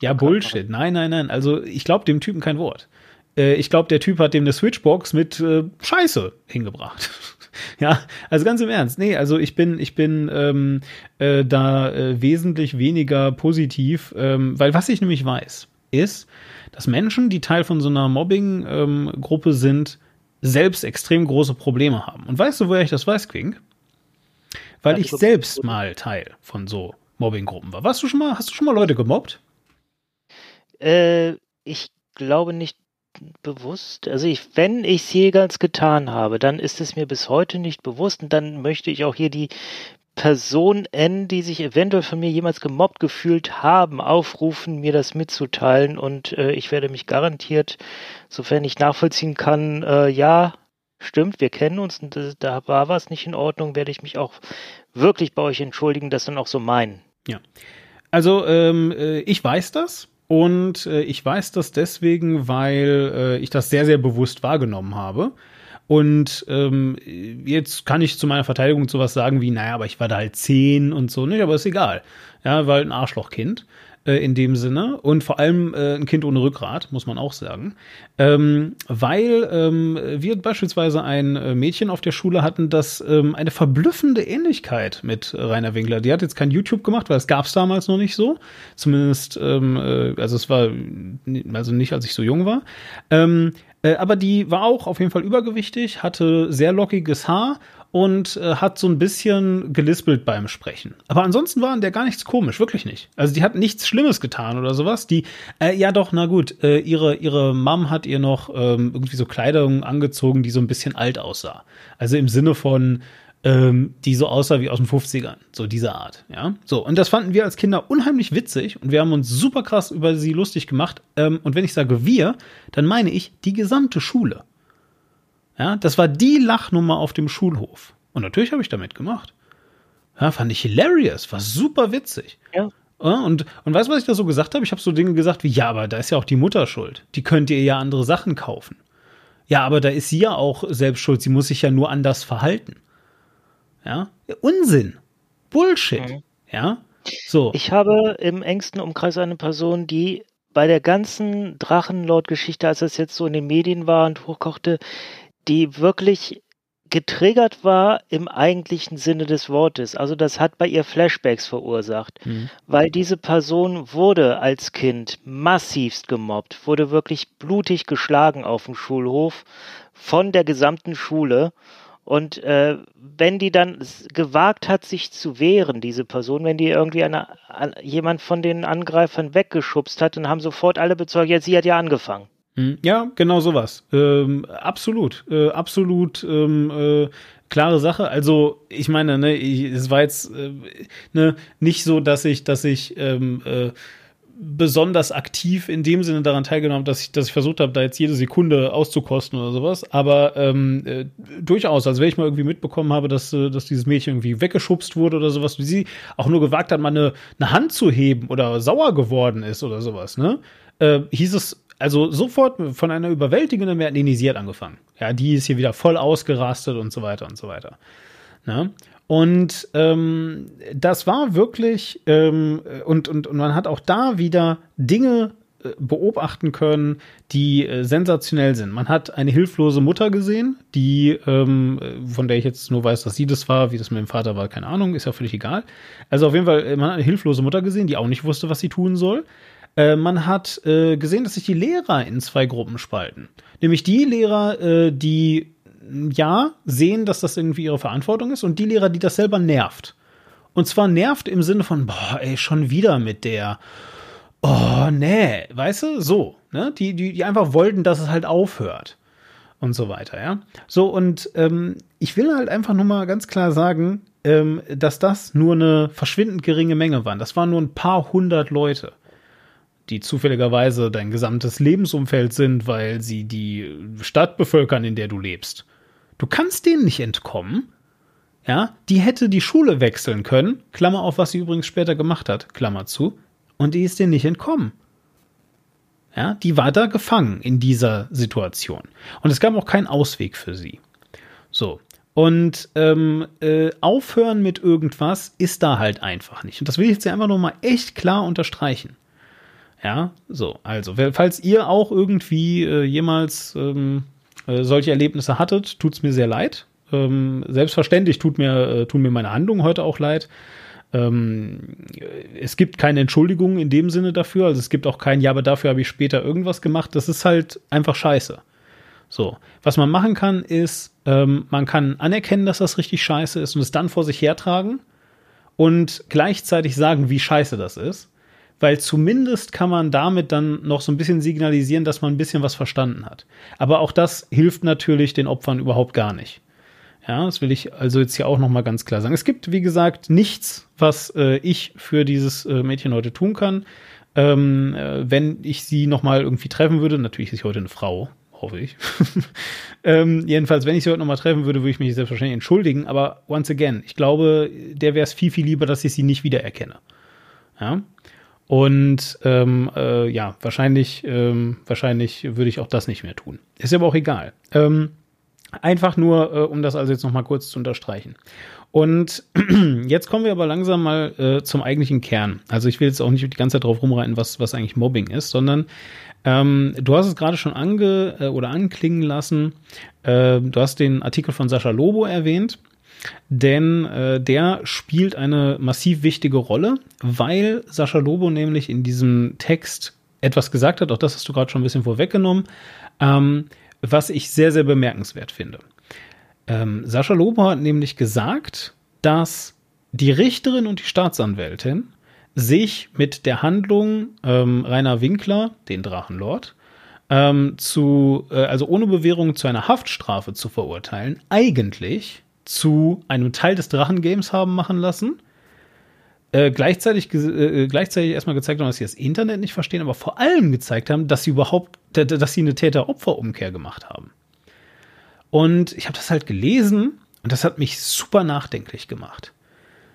Ja, Bullshit. Nein, nein, nein. Also ich glaube dem Typen kein Wort. Äh, ich glaube, der Typ hat dem eine Switchbox mit äh, Scheiße hingebracht. ja, also ganz im Ernst. Nee, also ich bin, ich bin ähm, äh, da äh, wesentlich weniger positiv, ähm, weil was ich nämlich weiß, ist, dass Menschen, die Teil von so einer Mobbing-Gruppe ähm, sind, selbst extrem große Probleme haben. Und weißt du, woher ich das weiß, Quink? Weil ich selbst mal Teil von so Mobbing-Gruppen war. Warst du schon mal, hast du schon mal Leute gemobbt? Äh, ich glaube nicht bewusst. Also ich, wenn ich es jemals getan habe, dann ist es mir bis heute nicht bewusst und dann möchte ich auch hier die Person N, die sich eventuell von mir jemals gemobbt gefühlt haben, aufrufen, mir das mitzuteilen und äh, ich werde mich garantiert, sofern ich nachvollziehen kann, äh, ja, stimmt, wir kennen uns und äh, da war was nicht in Ordnung, werde ich mich auch wirklich bei euch entschuldigen, das dann auch so meinen. Ja. Also ähm, äh, ich weiß das und äh, ich weiß das deswegen, weil äh, ich das sehr, sehr bewusst wahrgenommen habe. Und ähm, jetzt kann ich zu meiner Verteidigung sowas sagen wie, naja, aber ich war da halt zehn und so, nicht, aber ist egal. Ja, war halt ein Arschlochkind äh, in dem Sinne und vor allem äh, ein Kind ohne Rückgrat, muss man auch sagen. Ähm, weil ähm, wir beispielsweise ein äh, Mädchen auf der Schule hatten, das ähm, eine verblüffende Ähnlichkeit mit Rainer Winkler. Die hat jetzt kein YouTube gemacht, weil es gab es damals noch nicht so. Zumindest, ähm, äh, also es war, also nicht als ich so jung war. Ähm, äh, aber die war auch auf jeden Fall übergewichtig, hatte sehr lockiges Haar und äh, hat so ein bisschen gelispelt beim Sprechen. Aber ansonsten war an der gar nichts komisch, wirklich nicht. Also die hat nichts Schlimmes getan oder sowas. Die, äh, ja doch, na gut, äh, ihre, ihre Mom hat ihr noch ähm, irgendwie so Kleidung angezogen, die so ein bisschen alt aussah. Also im Sinne von, ähm, die so aussah wie aus den 50ern. So diese Art, ja. So, und das fanden wir als Kinder unheimlich witzig und wir haben uns super krass über sie lustig gemacht. Ähm, und wenn ich sage wir, dann meine ich die gesamte Schule. Ja, das war die Lachnummer auf dem Schulhof. Und natürlich habe ich damit gemacht. Ja, fand ich hilarious, war super witzig. Ja. Und, und weißt du, was ich da so gesagt habe? Ich habe so Dinge gesagt wie, ja, aber da ist ja auch die Mutter schuld. Die könnt ihr ja andere Sachen kaufen. Ja, aber da ist sie ja auch selbst schuld. Sie muss sich ja nur anders verhalten. Ja, Unsinn. Bullshit. Mhm. Ja, so. Ich habe im engsten Umkreis eine Person, die bei der ganzen Drachenlord-Geschichte, als es jetzt so in den Medien war und hochkochte, die wirklich getriggert war im eigentlichen Sinne des Wortes. Also das hat bei ihr Flashbacks verursacht, mhm. weil diese Person wurde als Kind massivst gemobbt, wurde wirklich blutig geschlagen auf dem Schulhof von der gesamten Schule und äh, wenn die dann gewagt hat, sich zu wehren, diese Person, wenn die irgendwie eine, jemand von den Angreifern weggeschubst hat, dann haben sofort alle bezeugt, ja, sie hat ja angefangen. Hm, ja, genau sowas. Ähm, absolut, äh, absolut ähm, äh, klare Sache. Also ich meine, ne, ich, es war jetzt äh, ne, nicht so, dass ich, dass ich ähm, äh, besonders aktiv in dem Sinne daran teilgenommen, dass ich, dass ich versucht habe, da jetzt jede Sekunde auszukosten oder sowas. Aber ähm, äh, durchaus, also wenn ich mal irgendwie mitbekommen habe, dass, äh, dass dieses Mädchen irgendwie weggeschubst wurde oder sowas, wie sie auch nur gewagt hat, mal eine, eine Hand zu heben oder sauer geworden ist oder sowas, ne? Äh, hieß es also sofort von einer überwältigenden Mehr, nee, sie hat angefangen. Ja, die ist hier wieder voll ausgerastet und so weiter und so weiter. Ne? Und ähm, das war wirklich, ähm, und, und, und man hat auch da wieder Dinge äh, beobachten können, die äh, sensationell sind. Man hat eine hilflose Mutter gesehen, die, ähm, von der ich jetzt nur weiß, dass sie das war, wie das mit dem Vater war, keine Ahnung, ist ja völlig egal. Also auf jeden Fall, äh, man hat eine hilflose Mutter gesehen, die auch nicht wusste, was sie tun soll. Äh, man hat äh, gesehen, dass sich die Lehrer in zwei Gruppen spalten. Nämlich die Lehrer, äh, die ja, sehen, dass das irgendwie ihre Verantwortung ist und die Lehrer, die das selber nervt. Und zwar nervt im Sinne von, boah, ey, schon wieder mit der. Oh, nee, weißt du, so, ne? Die, die, die einfach wollten, dass es halt aufhört. Und so weiter, ja. So, und ähm, ich will halt einfach nur mal ganz klar sagen, ähm, dass das nur eine verschwindend geringe Menge waren. Das waren nur ein paar hundert Leute die zufälligerweise dein gesamtes Lebensumfeld sind, weil sie die Stadt bevölkern, in der du lebst. Du kannst denen nicht entkommen. Ja, die hätte die Schule wechseln können, Klammer auf, was sie übrigens später gemacht hat, Klammer zu, und die ist dir nicht entkommen. Ja, die war da gefangen in dieser Situation. Und es gab auch keinen Ausweg für sie. So. Und ähm, äh, aufhören mit irgendwas ist da halt einfach nicht. Und das will ich jetzt ja einfach nur mal echt klar unterstreichen. Ja, so, also, falls ihr auch irgendwie äh, jemals ähm, äh, solche Erlebnisse hattet, tut's mir sehr leid. Ähm, selbstverständlich tut mir, äh, tun mir meine Handlungen heute auch leid. Ähm, es gibt keine Entschuldigung in dem Sinne dafür, also es gibt auch kein, ja, aber dafür habe ich später irgendwas gemacht. Das ist halt einfach scheiße. So, was man machen kann, ist, ähm, man kann anerkennen, dass das richtig scheiße ist und es dann vor sich hertragen und gleichzeitig sagen, wie scheiße das ist weil zumindest kann man damit dann noch so ein bisschen signalisieren, dass man ein bisschen was verstanden hat. Aber auch das hilft natürlich den Opfern überhaupt gar nicht. Ja, das will ich also jetzt hier auch noch mal ganz klar sagen. Es gibt, wie gesagt, nichts, was äh, ich für dieses äh, Mädchen heute tun kann. Ähm, äh, wenn ich sie noch mal irgendwie treffen würde, natürlich ist sie heute eine Frau, hoffe ich. ähm, jedenfalls, wenn ich sie heute noch mal treffen würde, würde ich mich selbstverständlich entschuldigen. Aber once again, ich glaube, der wäre es viel, viel lieber, dass ich sie nicht wiedererkenne. Ja, und ähm, äh, ja, wahrscheinlich, ähm, wahrscheinlich würde ich auch das nicht mehr tun. Ist aber auch egal. Ähm, einfach nur, äh, um das also jetzt noch mal kurz zu unterstreichen. Und jetzt kommen wir aber langsam mal äh, zum eigentlichen Kern. Also ich will jetzt auch nicht die ganze Zeit drauf rumreiten, was, was eigentlich Mobbing ist, sondern ähm, du hast es gerade schon ange äh, oder anklingen lassen. Äh, du hast den Artikel von Sascha Lobo erwähnt denn äh, der spielt eine massiv wichtige Rolle, weil Sascha Lobo nämlich in diesem Text etwas gesagt hat, auch das hast du gerade schon ein bisschen vorweggenommen, ähm, was ich sehr, sehr bemerkenswert finde. Ähm, Sascha Lobo hat nämlich gesagt, dass die Richterin und die Staatsanwältin sich mit der Handlung ähm, Rainer Winkler, den Drachenlord, ähm, zu, äh, also ohne Bewährung zu einer Haftstrafe zu verurteilen, eigentlich zu einem Teil des Drachengames haben machen lassen. Äh, gleichzeitig, äh, gleichzeitig erstmal gezeigt haben, dass sie das Internet nicht verstehen, aber vor allem gezeigt haben, dass sie überhaupt, dass sie eine Täter-Opfer-Umkehr gemacht haben. Und ich habe das halt gelesen und das hat mich super nachdenklich gemacht.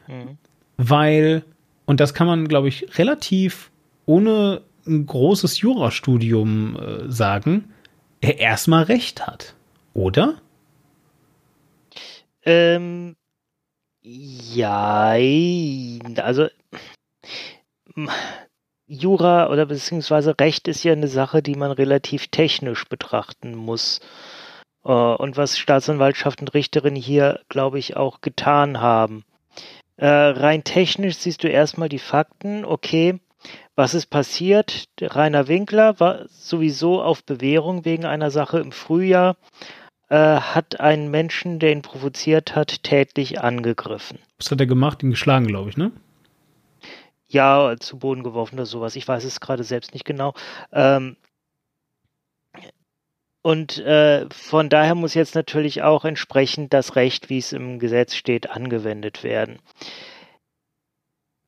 Mhm. Weil, und das kann man, glaube ich, relativ ohne ein großes Jurastudium äh, sagen, er erstmal recht hat. Oder? Ähm, ja, also Jura oder beziehungsweise Recht ist ja eine Sache, die man relativ technisch betrachten muss. Äh, und was Staatsanwaltschaft und Richterin hier, glaube ich, auch getan haben. Äh, rein technisch siehst du erstmal die Fakten, okay, was ist passiert? Rainer Winkler war sowieso auf Bewährung wegen einer Sache im Frühjahr hat einen Menschen, der ihn provoziert hat, tätlich angegriffen. Was hat er gemacht? Ihn geschlagen, glaube ich, ne? Ja, zu Boden geworfen oder sowas. Ich weiß es gerade selbst nicht genau. Ähm, und äh, von daher muss jetzt natürlich auch entsprechend das Recht, wie es im Gesetz steht, angewendet werden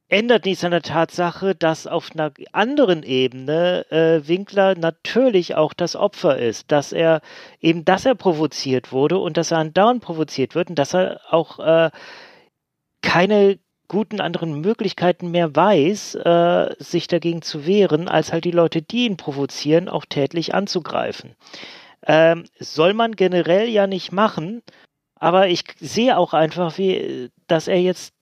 ändert nichts an der Tatsache, dass auf einer anderen Ebene äh, Winkler natürlich auch das Opfer ist, dass er eben, dass er provoziert wurde und dass er andauernd provoziert wird und dass er auch äh, keine guten anderen Möglichkeiten mehr weiß, äh, sich dagegen zu wehren, als halt die Leute, die ihn provozieren, auch tätlich anzugreifen. Ähm, soll man generell ja nicht machen, aber ich sehe auch einfach, wie, dass er jetzt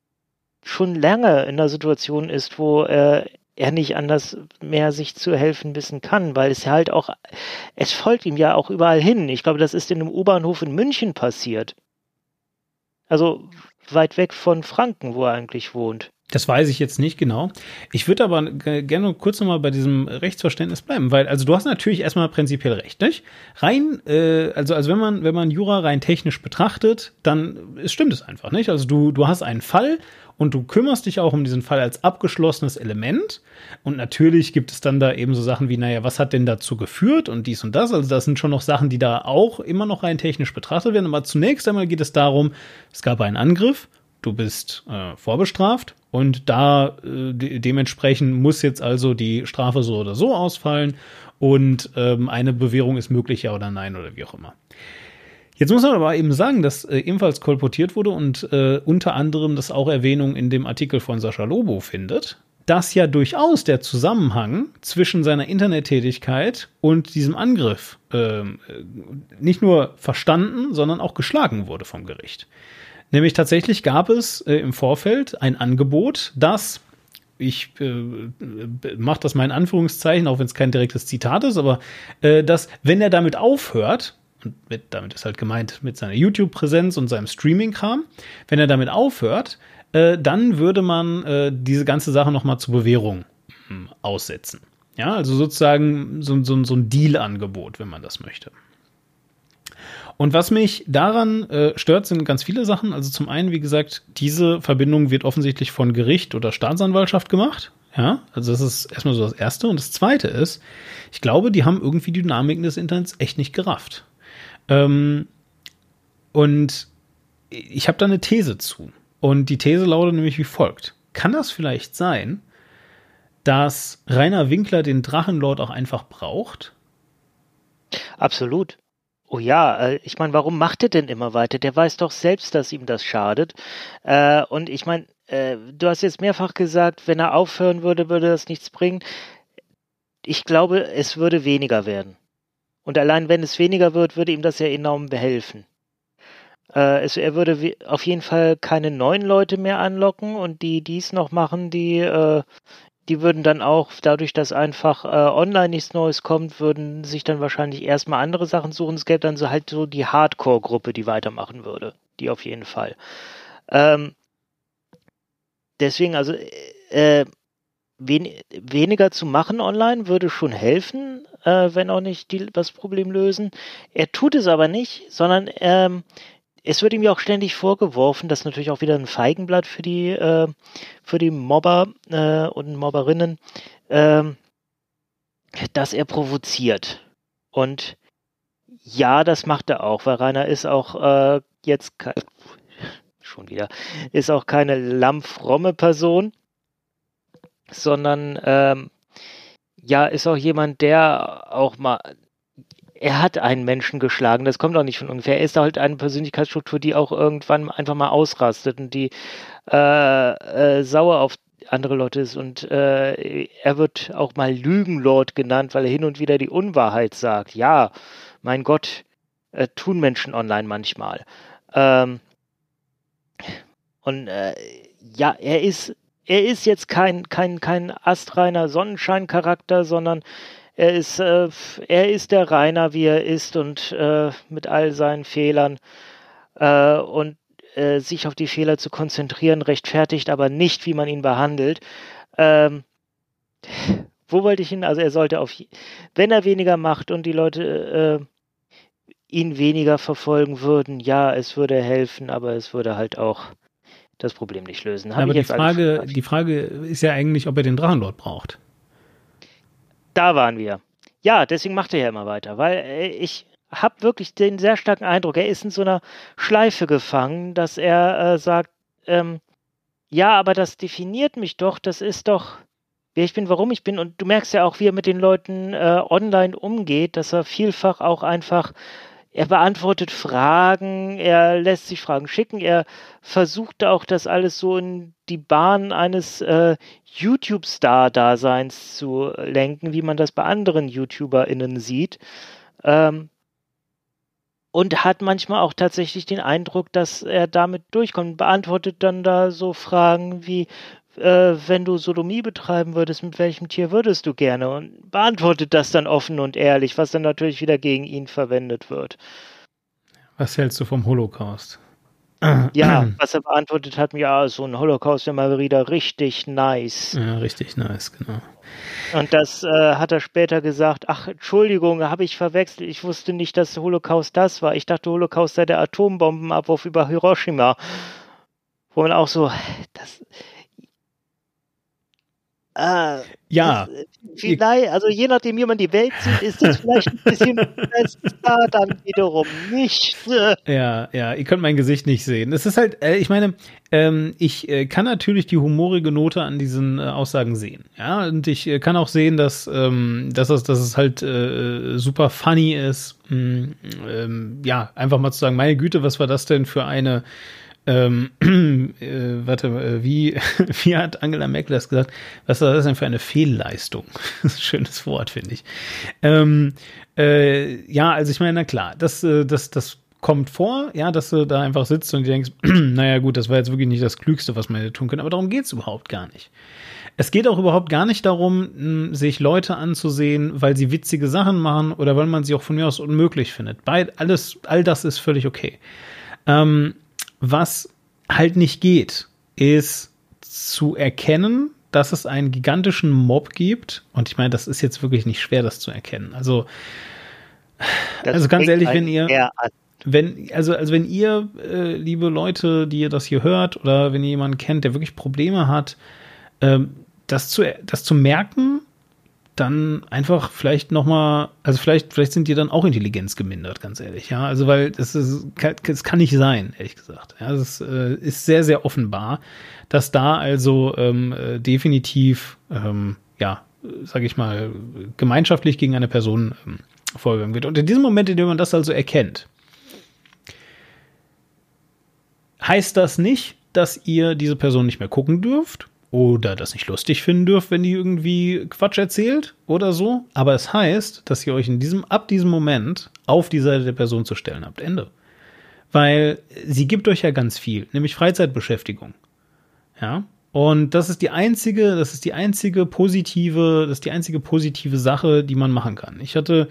schon lange in der Situation ist, wo äh, er nicht anders mehr sich zu helfen wissen kann, weil es halt auch, es folgt ihm ja auch überall hin. Ich glaube, das ist in einem U-Bahnhof in München passiert. Also weit weg von Franken, wo er eigentlich wohnt. Das weiß ich jetzt nicht genau. Ich würde aber gerne kurz nochmal bei diesem Rechtsverständnis bleiben, weil, also du hast natürlich erstmal prinzipiell recht, nicht? Rein, äh, also, also wenn man, wenn man Jura rein technisch betrachtet, dann es stimmt es einfach, nicht? Also du, du hast einen Fall und du kümmerst dich auch um diesen Fall als abgeschlossenes Element. Und natürlich gibt es dann da eben so Sachen wie, naja, was hat denn dazu geführt und dies und das. Also das sind schon noch Sachen, die da auch immer noch rein technisch betrachtet werden. Aber zunächst einmal geht es darum, es gab einen Angriff, du bist äh, vorbestraft und da äh, de dementsprechend muss jetzt also die Strafe so oder so ausfallen und ähm, eine Bewährung ist möglich, ja oder nein oder wie auch immer. Jetzt muss man aber eben sagen, dass äh, ebenfalls kolportiert wurde und äh, unter anderem das auch Erwähnung in dem Artikel von Sascha Lobo findet, dass ja durchaus der Zusammenhang zwischen seiner Internettätigkeit und diesem Angriff äh, nicht nur verstanden, sondern auch geschlagen wurde vom Gericht. Nämlich tatsächlich gab es äh, im Vorfeld ein Angebot, das ich äh, mache das mal in Anführungszeichen, auch wenn es kein direktes Zitat ist, aber äh, dass, wenn er damit aufhört, und mit, damit ist halt gemeint mit seiner YouTube-Präsenz und seinem Streaming-Kram, wenn er damit aufhört, äh, dann würde man äh, diese ganze Sache nochmal zur Bewährung hm, aussetzen. Ja, also sozusagen so, so, so ein Deal-Angebot, wenn man das möchte. Und was mich daran äh, stört, sind ganz viele Sachen. Also zum einen, wie gesagt, diese Verbindung wird offensichtlich von Gericht oder Staatsanwaltschaft gemacht. Ja, also das ist erstmal so das Erste. Und das Zweite ist, ich glaube, die haben irgendwie die Dynamiken des Internets echt nicht gerafft. Ähm, und ich habe da eine These zu. Und die These lautet nämlich wie folgt. Kann das vielleicht sein, dass Rainer Winkler den Drachenlord auch einfach braucht? Absolut. Oh ja, äh, ich meine, warum macht er denn immer weiter? Der weiß doch selbst, dass ihm das schadet. Äh, und ich meine, äh, du hast jetzt mehrfach gesagt, wenn er aufhören würde, würde das nichts bringen. Ich glaube, es würde weniger werden. Und allein wenn es weniger wird, würde ihm das ja enorm behelfen. Es, er würde auf jeden Fall keine neuen Leute mehr anlocken und die dies noch machen, die die würden dann auch, dadurch, dass einfach äh, online nichts Neues kommt, würden sich dann wahrscheinlich erstmal andere Sachen suchen. Es gäbe dann so halt so die Hardcore-Gruppe, die weitermachen würde. Die auf jeden Fall. Ähm, deswegen, also äh, wen, weniger zu machen online würde schon helfen, äh, wenn auch nicht die, das Problem lösen. Er tut es aber nicht, sondern ähm, es wird ihm ja auch ständig vorgeworfen, das ist natürlich auch wieder ein Feigenblatt für die, äh, für die Mobber äh, und Mobberinnen, äh, dass er provoziert. Und ja, das macht er auch, weil Rainer ist auch äh, jetzt schon wieder, ist auch keine lammfromme Person, sondern ähm, ja, ist auch jemand, der auch mal er hat einen Menschen geschlagen, das kommt auch nicht von ungefähr. Er ist halt eine Persönlichkeitsstruktur, die auch irgendwann einfach mal ausrastet und die äh, äh, sauer auf andere Leute ist und äh, er wird auch mal Lügenlord genannt, weil er hin und wieder die Unwahrheit sagt. Ja, mein Gott, äh, tun Menschen online manchmal. Ähm, und äh, ja, er ist er ist jetzt kein kein kein astreiner Sonnenscheincharakter, sondern er ist, äh, er ist der Rainer, wie er ist und äh, mit all seinen Fehlern äh, und äh, sich auf die Fehler zu konzentrieren, rechtfertigt aber nicht, wie man ihn behandelt. Ähm, wo wollte ich hin? Also er sollte auf, wenn er weniger macht und die Leute äh, ihn weniger verfolgen würden, ja, es würde helfen, aber es würde halt auch das Problem nicht lösen. aber die Frage, die Frage ist ja eigentlich, ob er den Drachenlord braucht. Da waren wir. Ja, deswegen macht er ja immer weiter, weil äh, ich habe wirklich den sehr starken Eindruck, er ist in so einer Schleife gefangen, dass er äh, sagt, ähm, ja, aber das definiert mich doch, das ist doch, wer ich bin, warum ich bin. Und du merkst ja auch, wie er mit den Leuten äh, online umgeht, dass er vielfach auch einfach er beantwortet Fragen, er lässt sich Fragen schicken, er versucht auch das alles so in die Bahn eines äh, YouTube-Star-Daseins zu lenken, wie man das bei anderen YouTuberInnen sieht. Ähm, und hat manchmal auch tatsächlich den Eindruck, dass er damit durchkommt, beantwortet dann da so Fragen wie, äh, wenn du Sodomie betreiben würdest, mit welchem Tier würdest du gerne? Und beantwortet das dann offen und ehrlich, was dann natürlich wieder gegen ihn verwendet wird. Was hältst du vom Holocaust? Ja, was er beantwortet hat, ja, so ein Holocaust mal wieder richtig nice. Ja, richtig nice, genau. Und das äh, hat er später gesagt, ach, Entschuldigung, habe ich verwechselt, ich wusste nicht, dass Holocaust das war. Ich dachte, Holocaust sei der Atombombenabwurf über Hiroshima. Wo man auch so, das, Ah, Ja, vielleicht, also je nachdem, wie man die Welt sieht, ist das vielleicht ein bisschen besser, dann wiederum nicht. Ja, ja, ihr könnt mein Gesicht nicht sehen. Es ist halt, äh, ich meine, ähm, ich äh, kann natürlich die humorige Note an diesen äh, Aussagen sehen. Ja, und ich äh, kann auch sehen, dass, ähm, dass, es, dass es halt äh, super funny ist. Mm, ähm, ja, einfach mal zu sagen, meine Güte, was war das denn für eine ähm, äh, warte, äh, wie, wie hat Angela Merkel das gesagt? Was war das denn für eine Fehlleistung? Ist schönes Wort, finde ich. Ähm, äh, ja, also ich meine, na klar, das, äh, das, das kommt vor, ja, dass du da einfach sitzt und denkst, naja gut, das war jetzt wirklich nicht das Klügste, was man hätte tun können, aber darum geht's überhaupt gar nicht. Es geht auch überhaupt gar nicht darum, mh, sich Leute anzusehen, weil sie witzige Sachen machen oder weil man sie auch von mir aus unmöglich findet. Beid, alles, all das ist völlig okay. Ähm, was halt nicht geht, ist zu erkennen, dass es einen gigantischen Mob gibt. Und ich meine, das ist jetzt wirklich nicht schwer, das zu erkennen. Also, Das also ganz ehrlich, wenn ihr, wenn, also, also wenn ihr, äh, liebe Leute, die ihr das hier hört, oder wenn ihr jemanden kennt, der wirklich Probleme hat, ähm, das zu, das zu merken, dann einfach vielleicht noch mal, also vielleicht, vielleicht sind die dann auch Intelligenz gemindert, ganz ehrlich, ja, also weil das ist, das kann nicht sein, ehrlich gesagt, ja, das äh, ist sehr, sehr offenbar, dass da also ähm, äh, definitiv, ähm, ja, sage ich mal, gemeinschaftlich gegen eine Person ähm, vorgegangen wird. Und in diesem Moment, in dem man das also erkennt, heißt das nicht, dass ihr diese Person nicht mehr gucken dürft oder das nicht lustig finden dürft, wenn die irgendwie Quatsch erzählt oder so. Aber es heißt, dass ihr euch in diesem, ab diesem Moment auf die Seite der Person zu stellen habt. Ende. Weil sie gibt euch ja ganz viel, nämlich Freizeitbeschäftigung. Ja. Und das ist die einzige, das ist die einzige positive, das ist die einzige positive Sache, die man machen kann. Ich hatte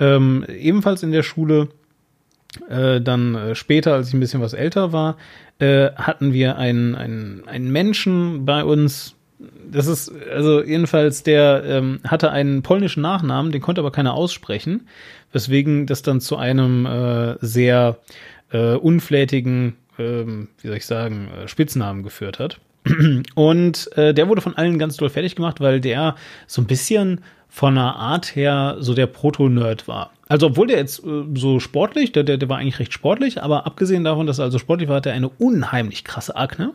ähm, ebenfalls in der Schule äh, dann äh, später, als ich ein bisschen was älter war, äh, hatten wir einen, einen, einen Menschen bei uns. Das ist, also jedenfalls, der ähm, hatte einen polnischen Nachnamen, den konnte aber keiner aussprechen, weswegen das dann zu einem äh, sehr äh, unflätigen, ähm, wie soll ich sagen, Spitznamen geführt hat. Und der wurde von allen ganz doll fertig gemacht, weil der so ein bisschen von der Art her so der Proto-Nerd war. Also obwohl der jetzt äh, so sportlich, der, der, der war eigentlich recht sportlich, aber abgesehen davon, dass er also sportlich war, hat er eine unheimlich krasse Akne.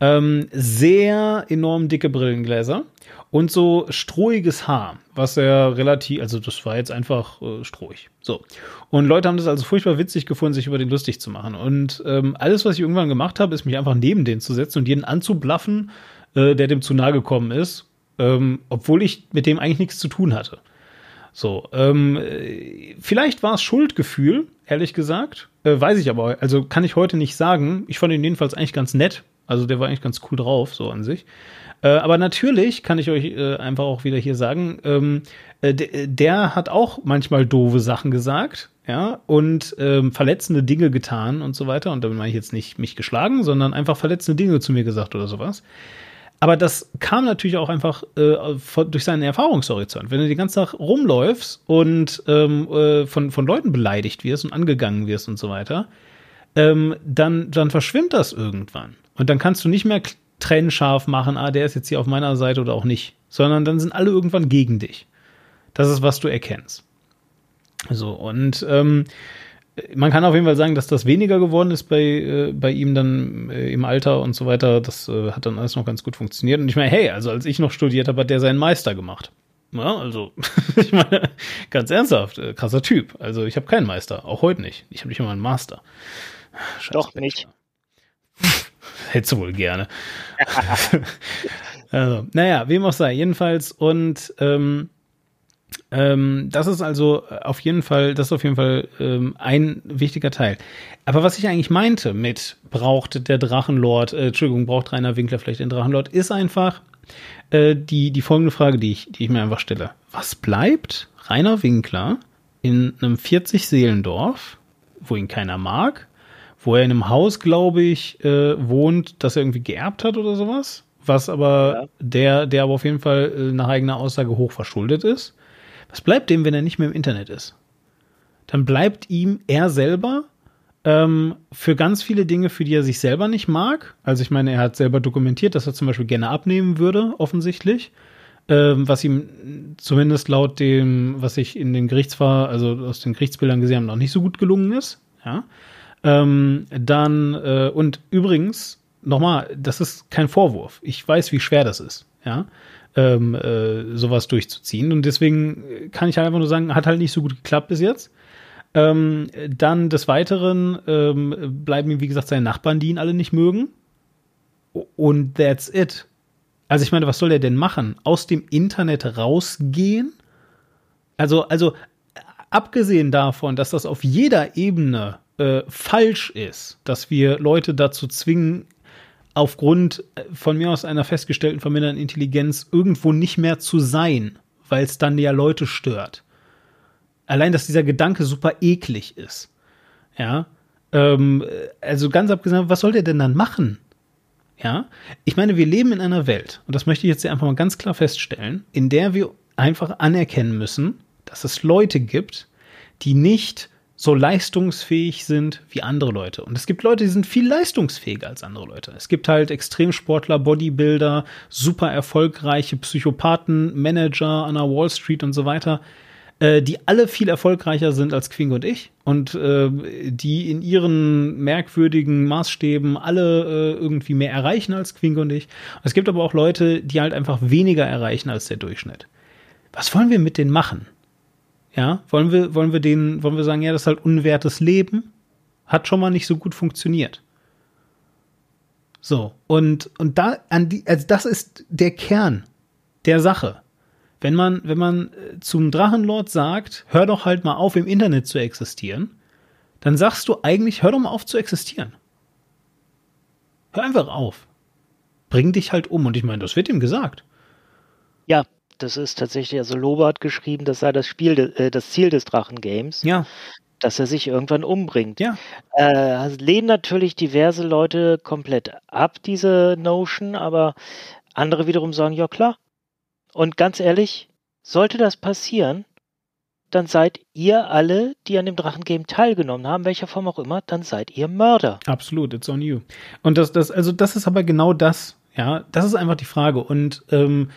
Ähm, sehr enorm dicke Brillengläser und so strohiges Haar, was er relativ, also das war jetzt einfach äh, strohig. So. Und Leute haben das also furchtbar witzig gefunden, sich über den lustig zu machen. Und ähm, alles, was ich irgendwann gemacht habe, ist mich einfach neben den zu setzen und jeden anzublaffen, äh, der dem zu nahe gekommen ist, ähm, obwohl ich mit dem eigentlich nichts zu tun hatte. So, ähm, äh, vielleicht war es Schuldgefühl, ehrlich gesagt. Äh, weiß ich aber, also kann ich heute nicht sagen. Ich fand ihn jedenfalls eigentlich ganz nett. Also der war eigentlich ganz cool drauf, so an sich. Äh, aber natürlich kann ich euch äh, einfach auch wieder hier sagen, ähm, äh, der, der hat auch manchmal doofe Sachen gesagt, ja, und ähm, verletzende Dinge getan und so weiter. Und damit meine ich jetzt nicht mich geschlagen, sondern einfach verletzende Dinge zu mir gesagt oder sowas. Aber das kam natürlich auch einfach äh, durch seinen Erfahrungshorizont. Wenn du den ganzen Tag rumläufst und ähm, äh, von, von Leuten beleidigt wirst und angegangen wirst und so weiter, ähm, dann, dann verschwimmt das irgendwann. Und dann kannst du nicht mehr trennscharf machen, ah, der ist jetzt hier auf meiner Seite oder auch nicht, sondern dann sind alle irgendwann gegen dich. Das ist, was du erkennst. So, und ähm, man kann auf jeden Fall sagen, dass das weniger geworden ist bei, äh, bei ihm dann äh, im Alter und so weiter. Das äh, hat dann alles noch ganz gut funktioniert. Und ich meine, hey, also als ich noch studiert habe, hat der seinen Meister gemacht. Ja, also, ich meine, ganz ernsthaft, äh, krasser Typ. Also ich habe keinen Meister, auch heute nicht. Ich habe nicht immer einen Master. Scheiß Doch nicht. Hättest du wohl gerne. also, naja, wem auch sei. Jedenfalls, und ähm, ähm, das ist also auf jeden Fall, das ist auf jeden Fall ähm, ein wichtiger Teil. Aber was ich eigentlich meinte mit braucht der Drachenlord, äh, Entschuldigung, braucht Rainer Winkler vielleicht den Drachenlord, ist einfach äh, die, die folgende Frage, die ich, die ich mir einfach stelle. Was bleibt Rainer Winkler in einem 40-Seelendorf, wo ihn keiner mag, wo er in einem Haus, glaube ich, äh, wohnt, das er irgendwie geerbt hat oder sowas. Was aber Ja. der, der aber auf jeden Fall äh, nach eigener Aussage hoch verschuldet ist. Was bleibt dem, wenn er nicht mehr im Internet ist? Dann bleibt ihm er selber ähm, für ganz viele Dinge, für die er sich selber nicht mag. Also ich meine, er hat selber dokumentiert, dass er zum Beispiel gerne abnehmen würde, offensichtlich. Ähm, was ihm zumindest laut dem, was ich in den Gerichtsver, also aus den Gerichtsbildern gesehen habe, noch nicht so gut gelungen ist. Ja. Ähm, dann, äh, und übrigens, nochmal, das ist kein Vorwurf. Ich weiß, wie schwer das ist, ja, ähm, äh, sowas durchzuziehen. Und deswegen kann ich halt einfach nur sagen, hat halt nicht so gut geklappt bis jetzt. Ähm, dann des Weiteren ähm, bleiben ihm, wie gesagt, seine Nachbarn, die ihn alle nicht mögen. Und that's it. Also ich meine, was soll er denn machen? Aus dem Internet rausgehen? Also, also abgesehen davon, dass das auf jeder Ebene äh, falsch ist, dass wir Leute dazu zwingen, aufgrund äh, von mir aus einer festgestellten vermindernden Intelligenz irgendwo nicht mehr zu sein, weil es dann ja Leute stört. Allein, dass dieser Gedanke super eklig ist. Ja. Ähm, also ganz abgesehen, was soll der denn dann machen? Ja, ich meine, wir leben in einer Welt, und das möchte ich jetzt einfach mal ganz klar feststellen, in der wir einfach anerkennen müssen, dass es Leute gibt, die nicht so leistungsfähig sind wie andere Leute. Und es gibt Leute, die sind viel leistungsfähiger als andere Leute. Es gibt halt Extremsportler, Bodybuilder, super erfolgreiche Psychopathen, Manager an der Wall Street und so weiter, äh, die alle viel erfolgreicher sind als Quing und ich und äh, die in ihren merkwürdigen Maßstäben alle äh, irgendwie mehr erreichen als Quing und ich. Es gibt aber auch Leute, die halt einfach weniger erreichen als der Durchschnitt. Was wollen wir mit denen machen? Ja, wollen wir, wollen wir denen, wollen wir sagen, ja, das ist halt unwertes Leben? Hat schon mal nicht so gut funktioniert. So, und, und da, an die, also das ist der Kern der Sache. Wenn man, wenn man äh, zum Drachenlord sagt, hör doch halt mal auf, im Internet zu existieren, dann sagst du eigentlich, hör doch mal auf zu existieren. Hör einfach auf. Bring dich halt um. Und ich meine, das wird ihm gesagt. Ja, das ist tatsächlich, also Lobe hat geschrieben, das sei das Spiel, äh, das Ziel des Drachen-Games, Ja, dass er sich irgendwann umbringt. ja. Äh, lehnen natürlich diverse Leute komplett ab, diese Notion, aber andere wiederum sagen, ja klar. Und ganz ehrlich, sollte das passieren, dann seid ihr alle, die an dem Drachengame teilgenommen haben, welcher Form auch immer, dann seid ihr Mörder. Absolut, it's on you. Und das, das, also das ist aber genau das, ja, das ist einfach die Frage. Und ähm,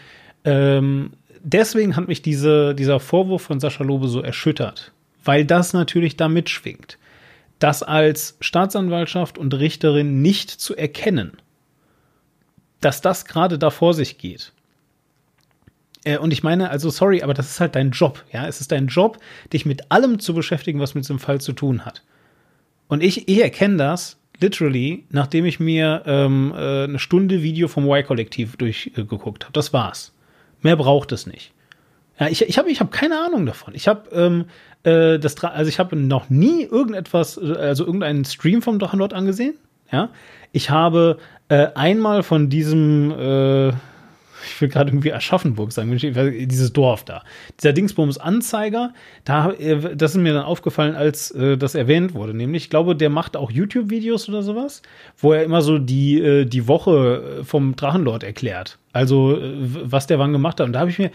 ähm, deswegen hat mich diese, dieser Vorwurf von Sascha Lobe so erschüttert, weil das natürlich da mitschwingt. Das als Staatsanwaltschaft und Richterin nicht zu erkennen, dass das gerade da vor sich geht. Äh, Und ich meine, also sorry, aber das ist halt dein Job, ja. Es ist dein Job, dich mit allem zu beschäftigen, was mit diesem Fall zu tun hat. Und ich, ich erkenne das literally, nachdem ich mir ähm, äh, eine Stunde Video vom Y-Kollektiv durchgeguckt habe. Das war's. Mehr braucht es nicht. Ja, ich, ich habe ich hab keine Ahnung davon. Ich habe ähm, äh, also ich noch nie irgendetwas, also irgendeinen Stream vom Drachenlord angesehen. Ja, ich habe äh, einmal von diesem, äh, ich will gerade irgendwie Aschaffenburg sagen, dieses Dorf da, dieser Dingsbums Anzeiger, da, äh, das ist mir dann aufgefallen, als äh, das erwähnt wurde. Nämlich, ich glaube, der macht auch YouTube-Videos oder sowas, wo er immer so die, äh, die Woche äh, vom Drachenlord erklärt. Also, äh, was der wann gemacht hat. Und da habe ich mir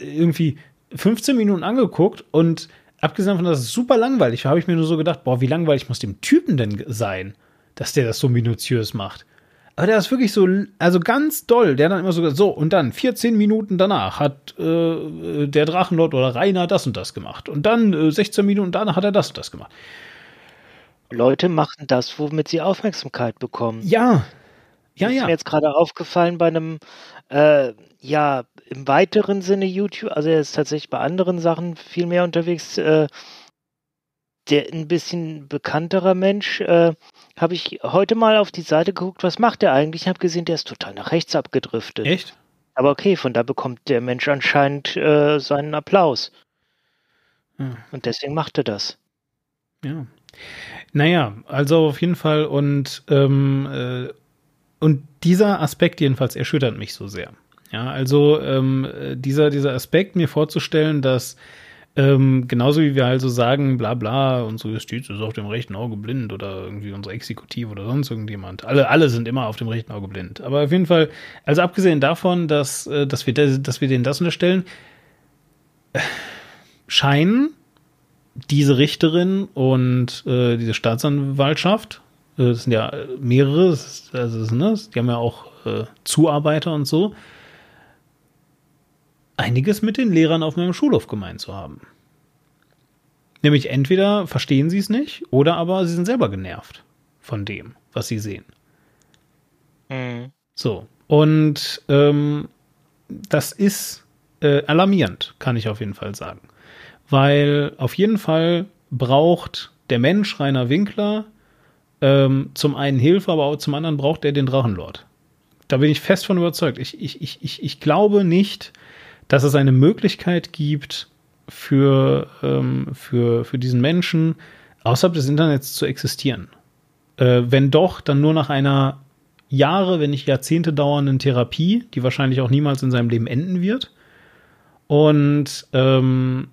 irgendwie 15 Minuten angeguckt und abgesehen davon, dass es super langweilig war, habe ich mir nur so gedacht, boah, wie langweilig muss dem Typen denn sein, dass der das so minutiös macht. Aber der ist wirklich so, also ganz doll. Der dann immer so, so, und dann 14 Minuten danach hat äh, der Drachenlord oder Rainer das und das gemacht. Und dann äh, 16 Minuten danach hat er das und das gemacht. Leute machen das, womit sie Aufmerksamkeit bekommen. Ja. Ja, Das ist ja. mir jetzt gerade aufgefallen bei einem, äh, ja, im weiteren Sinne YouTube, also er ist tatsächlich bei anderen Sachen viel mehr unterwegs, äh, der ein bisschen bekannterer Mensch, äh, habe ich heute mal auf die Seite geguckt, was macht er eigentlich? Ich habe gesehen, der ist total nach rechts abgedriftet. Echt? Aber okay, von da bekommt der Mensch anscheinend äh, seinen Applaus. Ja. Und deswegen macht er das. Ja. Naja, also auf jeden Fall und, ähm, äh, und dieser Aspekt jedenfalls erschüttert mich so sehr. Ja, also ähm, äh, dieser, dieser Aspekt, mir vorzustellen, dass Ähm, genauso wie wir also sagen, bla bla, unsere Justiz ist auf dem rechten Auge blind oder irgendwie unsere Exekutive oder sonst irgendjemand. Alle, alle sind immer auf dem rechten Auge blind. Aber auf jeden Fall, also abgesehen davon, dass, äh, dass, wir, dass wir denen das unterstellen, äh, scheinen diese Richterin und äh, diese Staatsanwaltschaft, äh, das sind ja mehrere, also, ne, die haben ja auch äh, Zuarbeiter und so, einiges mit den Lehrern auf meinem Schulhof gemeint zu haben. Nämlich entweder verstehen sie es nicht oder aber sie sind selber genervt von dem, was sie sehen. Mhm. So. Und ähm, das ist äh, alarmierend, kann ich auf jeden Fall sagen. Weil auf jeden Fall braucht der Mensch Rainer Winkler ähm, zum einen Hilfe, aber auch zum anderen braucht er den Drachenlord. Da bin ich fest von überzeugt. Ich, ich, ich, ich, ich glaube nicht, dass es eine Möglichkeit gibt für, ähm, für, für diesen Menschen außerhalb des Internets zu existieren. Äh, wenn doch, dann nur nach einer Jahre, wenn nicht Jahrzehnte dauernden Therapie, die wahrscheinlich auch niemals in seinem Leben enden wird. Und ähm,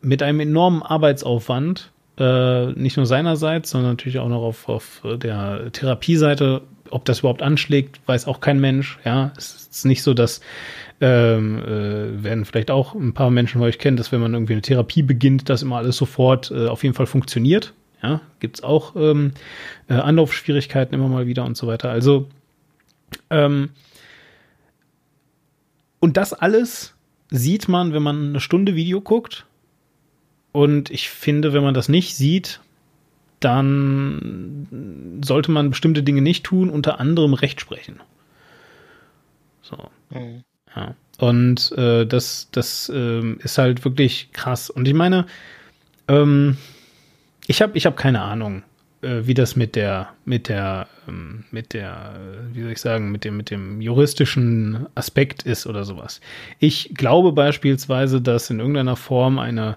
mit einem enormen Arbeitsaufwand, äh, nicht nur seinerseits, sondern natürlich auch noch auf, auf der Therapieseite. Ob das überhaupt anschlägt, weiß auch kein Mensch. Ja, es ist nicht so, dass ähm, äh, werden vielleicht auch ein paar Menschen von euch kennen, dass wenn man irgendwie eine Therapie beginnt, dass immer alles sofort äh, auf jeden Fall funktioniert. Ja, gibt es auch ähm, äh, Anlaufschwierigkeiten immer mal wieder und so weiter. Also ähm, und das alles sieht man, wenn man eine Stunde Video guckt. Und ich finde, wenn man das nicht sieht, dann sollte man bestimmte Dinge nicht tun, unter anderem Recht sprechen. So. Mhm. Ja. Und äh, das, das äh, ist halt wirklich krass. Und ich meine, ähm, ich habe ich hab keine Ahnung, wie das mit der, mit der, ähm, mit der, wie soll ich sagen, mit dem, mit dem juristischen Aspekt ist oder sowas. Ich glaube beispielsweise, dass in irgendeiner Form eine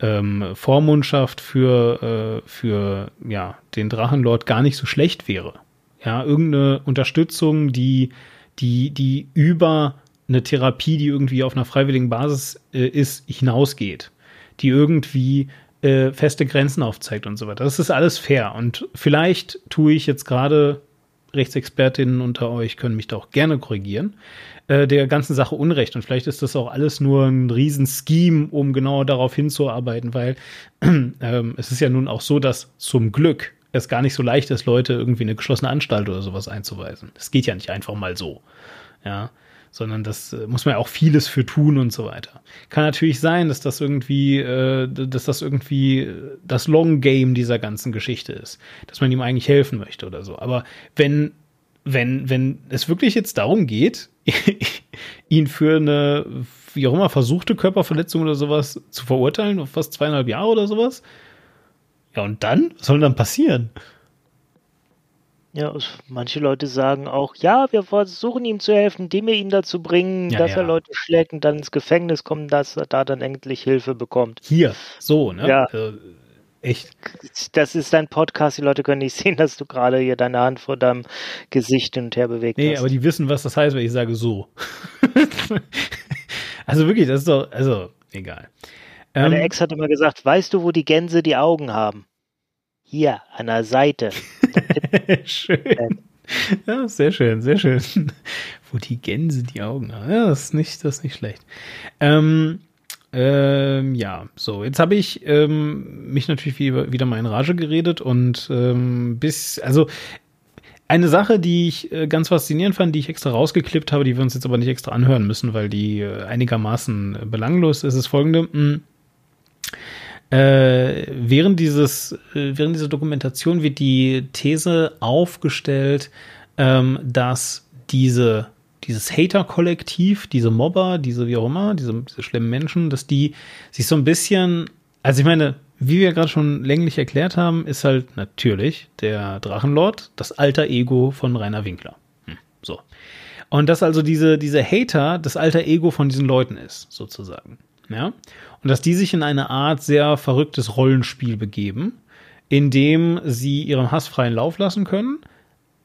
ähm, Vormundschaft für, äh, für ja, den Drachenlord gar nicht so schlecht wäre. Ja, irgendeine Unterstützung, die, die, die über eine Therapie, die irgendwie auf einer freiwilligen Basis äh, ist, hinausgeht, die irgendwie äh, feste Grenzen aufzeigt und so weiter. Das ist alles fair. Und vielleicht tue ich jetzt gerade, Rechtsexpertinnen unter euch können mich da auch gerne korrigieren, äh, der ganzen Sache Unrecht. Und vielleicht ist das auch alles nur ein Riesenscheme, um genau darauf hinzuarbeiten, weil ähm, es ist ja nun auch so, dass zum Glück es gar nicht so leicht ist, Leute irgendwie eine geschlossene Anstalt oder sowas einzuweisen. Das geht ja nicht einfach mal so. Ja, sondern das äh, muss man ja auch vieles für tun und so weiter. Kann natürlich sein, dass das irgendwie, äh, dass das irgendwie äh, das Long Game dieser ganzen Geschichte ist, dass man ihm eigentlich helfen möchte oder so. Aber wenn wenn wenn es wirklich jetzt darum geht, ihn für eine wie auch immer versuchte Körperverletzung oder sowas zu verurteilen auf fast zweieinhalb Jahre oder sowas, ja und dann was soll dann passieren? Ja, manche Leute sagen auch, ja, wir versuchen ihm zu helfen, indem wir ihn dazu bringen, Ja, dass er ja. Leute schlägt und dann ins Gefängnis kommt, dass er da dann endlich Hilfe bekommt. Hier, so, ne? Ja. Äh, echt. Das ist dein Podcast, die Leute können nicht sehen, dass du gerade hier deine Hand vor deinem Gesicht hin und her bewegt Nee, hast. aber die wissen, was das heißt, wenn ich sage so. also wirklich, das ist doch, also, egal. Meine Ähm, Ex hat immer gesagt, weißt du, wo die Gänse die Augen haben? Hier, an der Seite. schön. Ja, sehr schön, sehr schön. Wo die Gänse die Augen haben. Ja, das ist nicht, das ist nicht schlecht. Ähm, ähm, ja, so, jetzt habe ich ähm, mich natürlich wieder, wieder mal in Rage geredet und ähm, bis, also eine Sache, die ich äh, ganz faszinierend fand, die ich extra rausgeklippt habe, die wir uns jetzt aber nicht extra anhören müssen, weil die äh, einigermaßen äh, belanglos ist, ist folgende. Mh, äh, während dieses, äh, während dieser Dokumentation wird die These aufgestellt, ähm, dass diese, dieses Hater-Kollektiv, diese Mobber, diese wie auch immer, diese, diese schlimmen Menschen, dass die sich so ein bisschen, also ich meine, wie wir gerade schon länglich erklärt haben, ist halt natürlich der Drachenlord das alter Ego von Rainer Winkler. Hm, so. Und dass also diese, diese Hater das alter Ego von diesen Leuten ist, sozusagen. Ja. Und dass die sich in eine Art sehr verrücktes Rollenspiel begeben, in dem sie ihren Hass freien Lauf lassen können,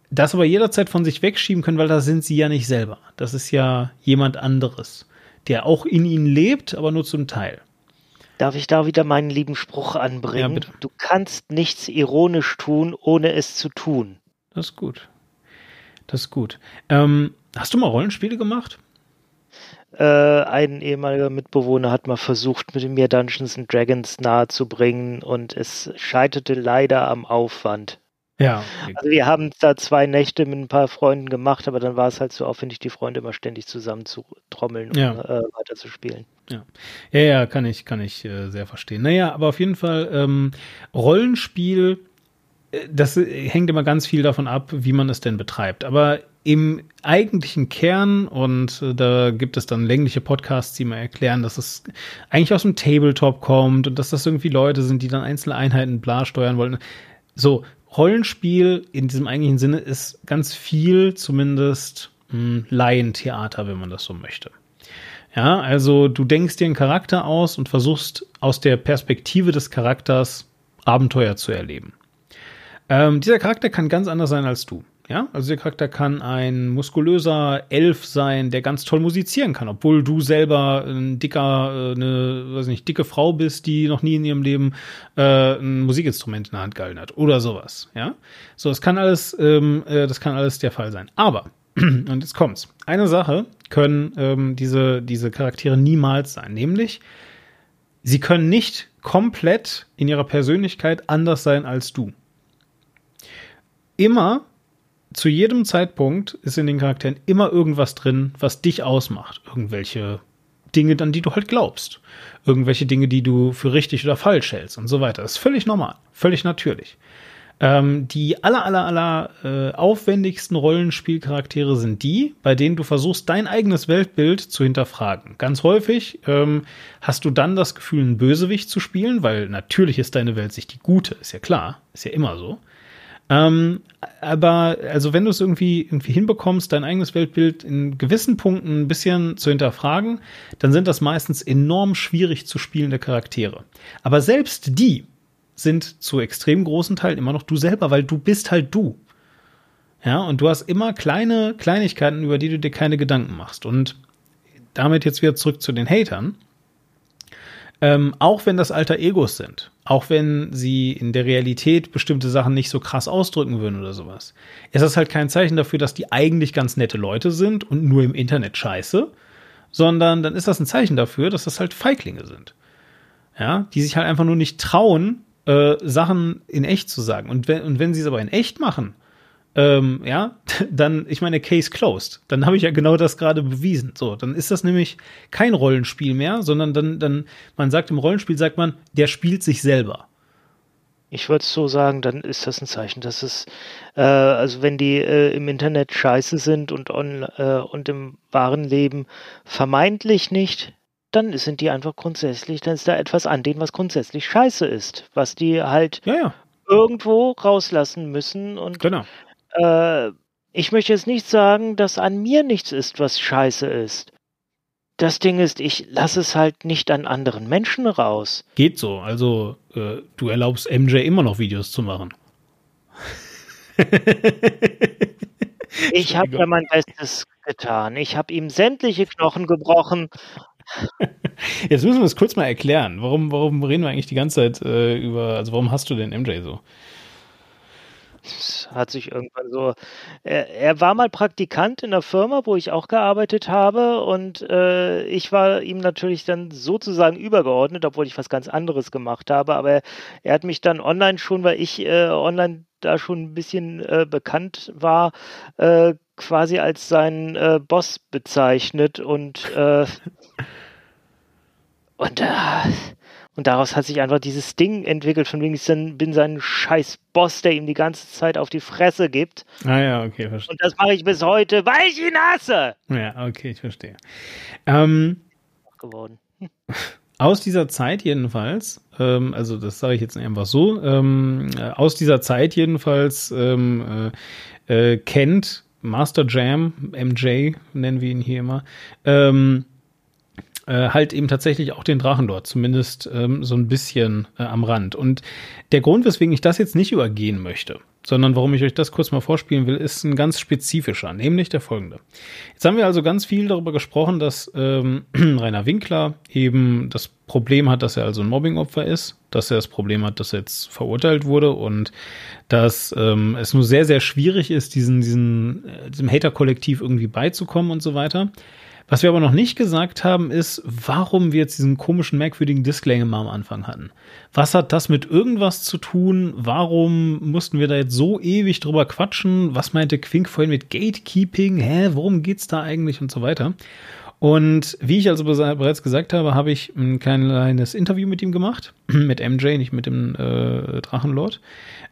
das aber jederzeit von sich wegschieben können, weil da sind sie ja nicht selber. Das ist ja jemand anderes, der auch in ihnen lebt, aber nur zum Teil. Darf ich da wieder meinen lieben Spruch anbringen? Ja, du kannst nichts ironisch tun, ohne es zu tun. Das ist gut. Das ist gut. Ähm, hast du mal Rollenspiele gemacht? Äh, ein ehemaliger Mitbewohner hat mal versucht, mit mir Dungeons and Dragons nahezubringen und es scheiterte leider am Aufwand. Ja. Okay. Also wir haben da zwei Nächte mit ein paar Freunden gemacht, aber dann war es halt so aufwendig, die Freunde immer ständig zusammen zu trommeln und ja. äh, weiter zu spielen. Ja. ja, ja, kann ich, kann ich äh, sehr verstehen. Naja, aber auf jeden Fall ähm, Rollenspiel, das äh, hängt immer ganz viel davon ab, wie man es denn betreibt. Aber im eigentlichen Kern, und äh, da gibt es dann längliche Podcasts, die mal erklären, dass es eigentlich aus dem Tabletop kommt und dass das irgendwie Leute sind, die dann einzelne Einheiten bla steuern wollen. So, Rollenspiel in diesem eigentlichen Sinne ist ganz viel zumindest hm, Laientheater, wenn man das so möchte. Ja, also du denkst dir einen Charakter aus und versuchst aus der Perspektive des Charakters Abenteuer zu erleben. Ähm, dieser Charakter kann ganz anders sein als du. Ja, also der Charakter kann ein muskulöser Elf sein, der ganz toll musizieren kann, obwohl du selber ein dicker, äh, eine, weiß nicht, dicke Frau bist, die noch nie in ihrem Leben äh, ein Musikinstrument in der Hand gehalten hat oder sowas. Ja, so, das kann alles, ähm, äh, das kann alles der Fall sein. Aber und jetzt kommt's. Eine Sache können ähm, diese diese Charaktere niemals sein, nämlich sie können nicht komplett in ihrer Persönlichkeit anders sein als du. Immer zu jedem Zeitpunkt ist in den Charakteren immer irgendwas drin, was dich ausmacht. Irgendwelche Dinge, an die du halt glaubst. Irgendwelche Dinge, die du für richtig oder falsch hältst und so weiter. Das ist völlig normal, völlig natürlich. Ähm, die aller, aller, aller äh, aufwendigsten Rollenspielcharaktere sind die, bei denen du versuchst, dein eigenes Weltbild zu hinterfragen. Ganz häufig ähm, hast du dann das Gefühl, einen Bösewicht zu spielen, weil natürlich ist deine Welt sich die gute, ist ja klar, ist ja immer so. Ähm, aber also wenn du es irgendwie irgendwie hinbekommst, dein eigenes Weltbild in gewissen Punkten ein bisschen zu hinterfragen, dann sind das meistens enorm schwierig zu spielende Charaktere. Aber selbst die sind zu extrem großen Teil immer noch du selber, weil du bist halt du. Ja, und du hast immer kleine Kleinigkeiten, über die du dir keine Gedanken machst. Und damit jetzt wieder zurück zu den Hatern. Ähm, auch wenn das alter Egos sind, auch wenn sie in der Realität bestimmte Sachen nicht so krass ausdrücken würden oder sowas, ist das halt kein Zeichen dafür, dass die eigentlich ganz nette Leute sind und nur im Internet scheiße, sondern dann ist das ein Zeichen dafür, dass das halt Feiglinge sind. Ja, die sich halt einfach nur nicht trauen, äh, Sachen in echt zu sagen. Und wenn, und wenn sie es aber in echt machen, ähm, ja, dann, ich meine, Case closed. Dann habe ich ja genau das gerade bewiesen. So, dann ist das nämlich kein Rollenspiel mehr, sondern dann, dann, man sagt im Rollenspiel, sagt man, der spielt sich selber. Ich würde so sagen, dann ist das ein Zeichen, dass es, äh, also wenn die äh, im Internet scheiße sind und, on, äh, und im wahren Leben vermeintlich nicht, dann sind die einfach grundsätzlich, dann ist da etwas an denen, was grundsätzlich scheiße ist, was die halt ja, ja. irgendwo rauslassen müssen und genau äh, ich möchte jetzt nicht sagen, dass an mir nichts ist, was scheiße ist. Das Ding ist, ich lasse es halt nicht an anderen Menschen raus. Geht so. Also, äh, du erlaubst MJ immer noch Videos zu machen. ich habe ja mein Bestes getan. Ich habe ihm sämtliche Knochen gebrochen. Jetzt müssen wir es kurz mal erklären. Warum, warum reden wir eigentlich die ganze Zeit äh, über, also warum hast du denn MJ so? Hat sich irgendwann so. Er, er, war mal Praktikant in der Firma, wo ich auch gearbeitet habe, und äh, ich war ihm natürlich dann sozusagen übergeordnet, obwohl ich was ganz anderes gemacht habe. Aber er, er hat mich dann online schon, weil ich äh, online da schon ein bisschen äh, bekannt war, äh, quasi als seinen äh, Boss bezeichnet und äh, und und daraus hat sich einfach dieses Ding entwickelt, von wegen ich bin sein scheiß Boss, der ihm die ganze Zeit auf die Fresse gibt. Ah ja, okay, verstehe. Und das mache ich bis heute, weil ich ihn hasse. Ja, okay, ich verstehe. Ähm, geworden. Aus dieser Zeit jedenfalls, ähm, also das sage ich jetzt einfach so, ähm, äh, aus dieser Zeit jedenfalls ähm, äh, äh, kennt Master Jam, MJ nennen wir ihn hier immer, ähm, äh, halt eben tatsächlich auch den Drachenlord, zumindest ähm, so ein bisschen äh, am Rand. Und der Grund, weswegen ich das jetzt nicht übergehen möchte, sondern warum ich euch das kurz mal vorspielen will, ist ein ganz spezifischer, nämlich der folgende. Jetzt haben wir also ganz viel darüber gesprochen, dass ähm, Rainer Winkler eben das Problem hat, dass er also ein Mobbingopfer ist, dass er das Problem hat, dass er jetzt verurteilt wurde und dass ähm, es nur sehr, sehr schwierig ist, diesen, diesen, äh, diesem Hater-Kollektiv irgendwie beizukommen und so weiter. Was wir aber noch nicht gesagt haben, ist, warum wir jetzt diesen komischen, merkwürdigen Disclaimer am Anfang hatten. Was hat das mit irgendwas zu tun? Warum mussten wir da jetzt so ewig drüber quatschen? Was meinte Quink vorhin mit Gatekeeping? Hä, worum geht's da eigentlich und so weiter? Und wie ich also bereits gesagt habe, habe ich ein kleines Interview mit ihm gemacht, mit MJ, nicht mit dem äh, Drachenlord.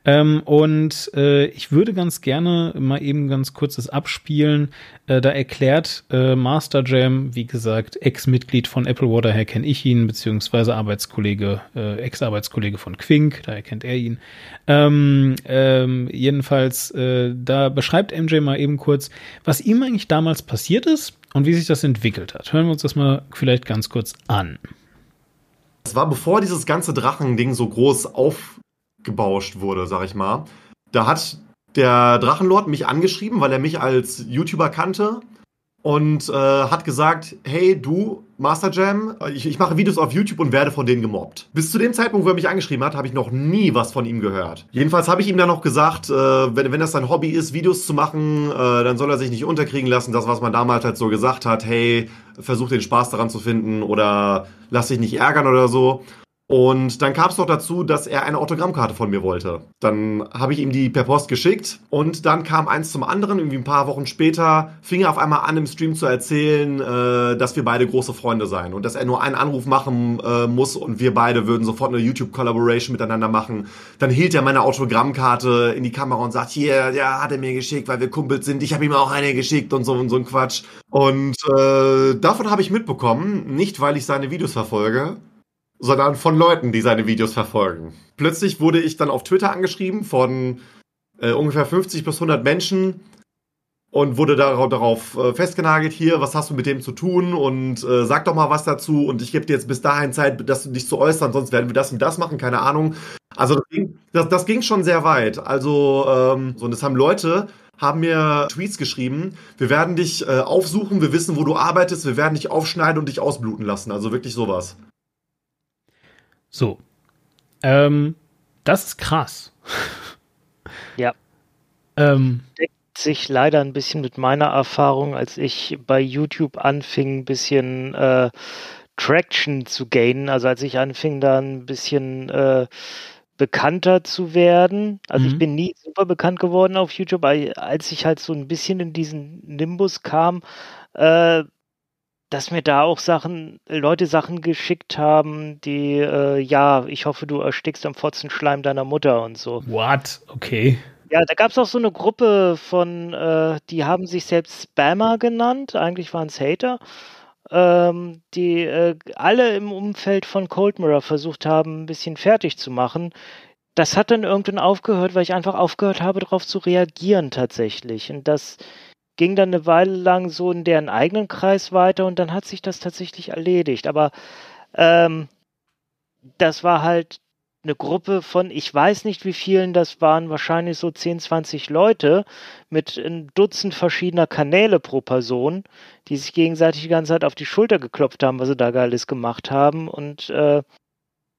Ähm, und äh, ich würde ganz gerne mal eben ganz kurz das abspielen. Äh, da erklärt äh, Master Jam, wie gesagt, Ex-Mitglied von Applewater, daher kenne ich ihn, beziehungsweise Arbeitskollege, äh, Ex-Arbeitskollege von Quink, daher kennt er ihn. Ähm, ähm, jedenfalls, äh, da beschreibt MJ mal eben kurz, was ihm eigentlich damals passiert ist und wie sich das entwickelt hat. Hören wir uns das mal vielleicht ganz kurz an. Es war bevor dieses ganze Drachending so groß auf gebauscht wurde, sag ich mal. Da hat der Drachenlord mich angeschrieben, weil er mich als YouTuber kannte und äh, hat gesagt, hey du, Master Jam, ich, ich, mache Videos auf YouTube und werde von denen gemobbt. Bis zu dem Zeitpunkt, wo er mich angeschrieben hat, habe ich noch nie was von ihm gehört. Jedenfalls habe ich ihm dann noch gesagt, äh, wenn, wenn das sein Hobby ist, Videos zu machen, äh, dann soll er sich nicht unterkriegen lassen. Das, was man damals halt so gesagt hat, hey, versuch den Spaß daran zu finden oder lass dich nicht ärgern oder so. Und dann kam es noch dazu, dass er eine Autogrammkarte von mir wollte. Dann habe ich ihm die per Post geschickt und dann kam eins zum anderen. Irgendwie ein paar Wochen später fing er auf einmal an, im Stream zu erzählen, äh, dass wir beide große Freunde seien und dass er nur einen Anruf machen äh, muss und wir beide würden sofort eine YouTube-Collaboration miteinander machen. Dann hielt er meine Autogrammkarte in die Kamera und sagt, hier, ja, hat er mir geschickt, weil wir Kumpels sind. Ich habe ihm auch eine geschickt und so und so ein Quatsch. Und äh, davon habe ich mitbekommen, nicht weil ich seine Videos verfolge, sondern von Leuten, die seine Videos verfolgen. Plötzlich wurde ich dann auf Twitter angeschrieben von äh, ungefähr 50 bis 100 Menschen und wurde darauf, darauf äh, festgenagelt, hier, was hast du mit dem zu tun und äh, sag doch mal was dazu und ich gebe dir jetzt bis dahin Zeit, das dich zu äußern, sonst werden wir das und das machen, keine Ahnung. Also das ging, das, das ging schon sehr weit. Also ähm, so, und das haben Leute haben mir Tweets geschrieben, wir werden dich äh, aufsuchen, wir wissen, wo du arbeitest, wir werden dich aufschneiden und dich ausbluten lassen. Also wirklich sowas. So. Ähm, das ist krass. Ja. ähm, Deckt sich leider ein bisschen mit meiner Erfahrung, als ich bei YouTube anfing, ein bisschen äh, Traction zu gainen. Also als ich anfing, da ein bisschen äh, bekannter zu werden. Also mhm. ich bin nie super bekannt geworden auf YouTube, aber als ich halt so ein bisschen in diesen Nimbus kam, äh, dass mir da auch Sachen, Leute Sachen geschickt haben, die, äh, ja, ich hoffe, du erstickst am Fotzenschleim deiner Mutter und so. What? Okay. Ja, da gab es auch so eine Gruppe von, äh, die haben sich selbst Spammer genannt, eigentlich waren es Hater, ähm, die äh, alle im Umfeld von Cold Mirror versucht haben, ein bisschen fertig zu machen. Das hat dann irgendwann aufgehört, weil ich einfach aufgehört habe, darauf zu reagieren tatsächlich. Und das ging dann eine Weile lang so in deren eigenen Kreis weiter und dann hat sich das tatsächlich erledigt. Aber ähm, das war halt eine Gruppe von, ich weiß nicht wie vielen, das waren wahrscheinlich so 10, 20 Leute mit ein Dutzend verschiedener Kanäle pro Person, die sich gegenseitig die ganze Zeit auf die Schulter geklopft haben, was sie da Geiles gemacht haben. Und äh,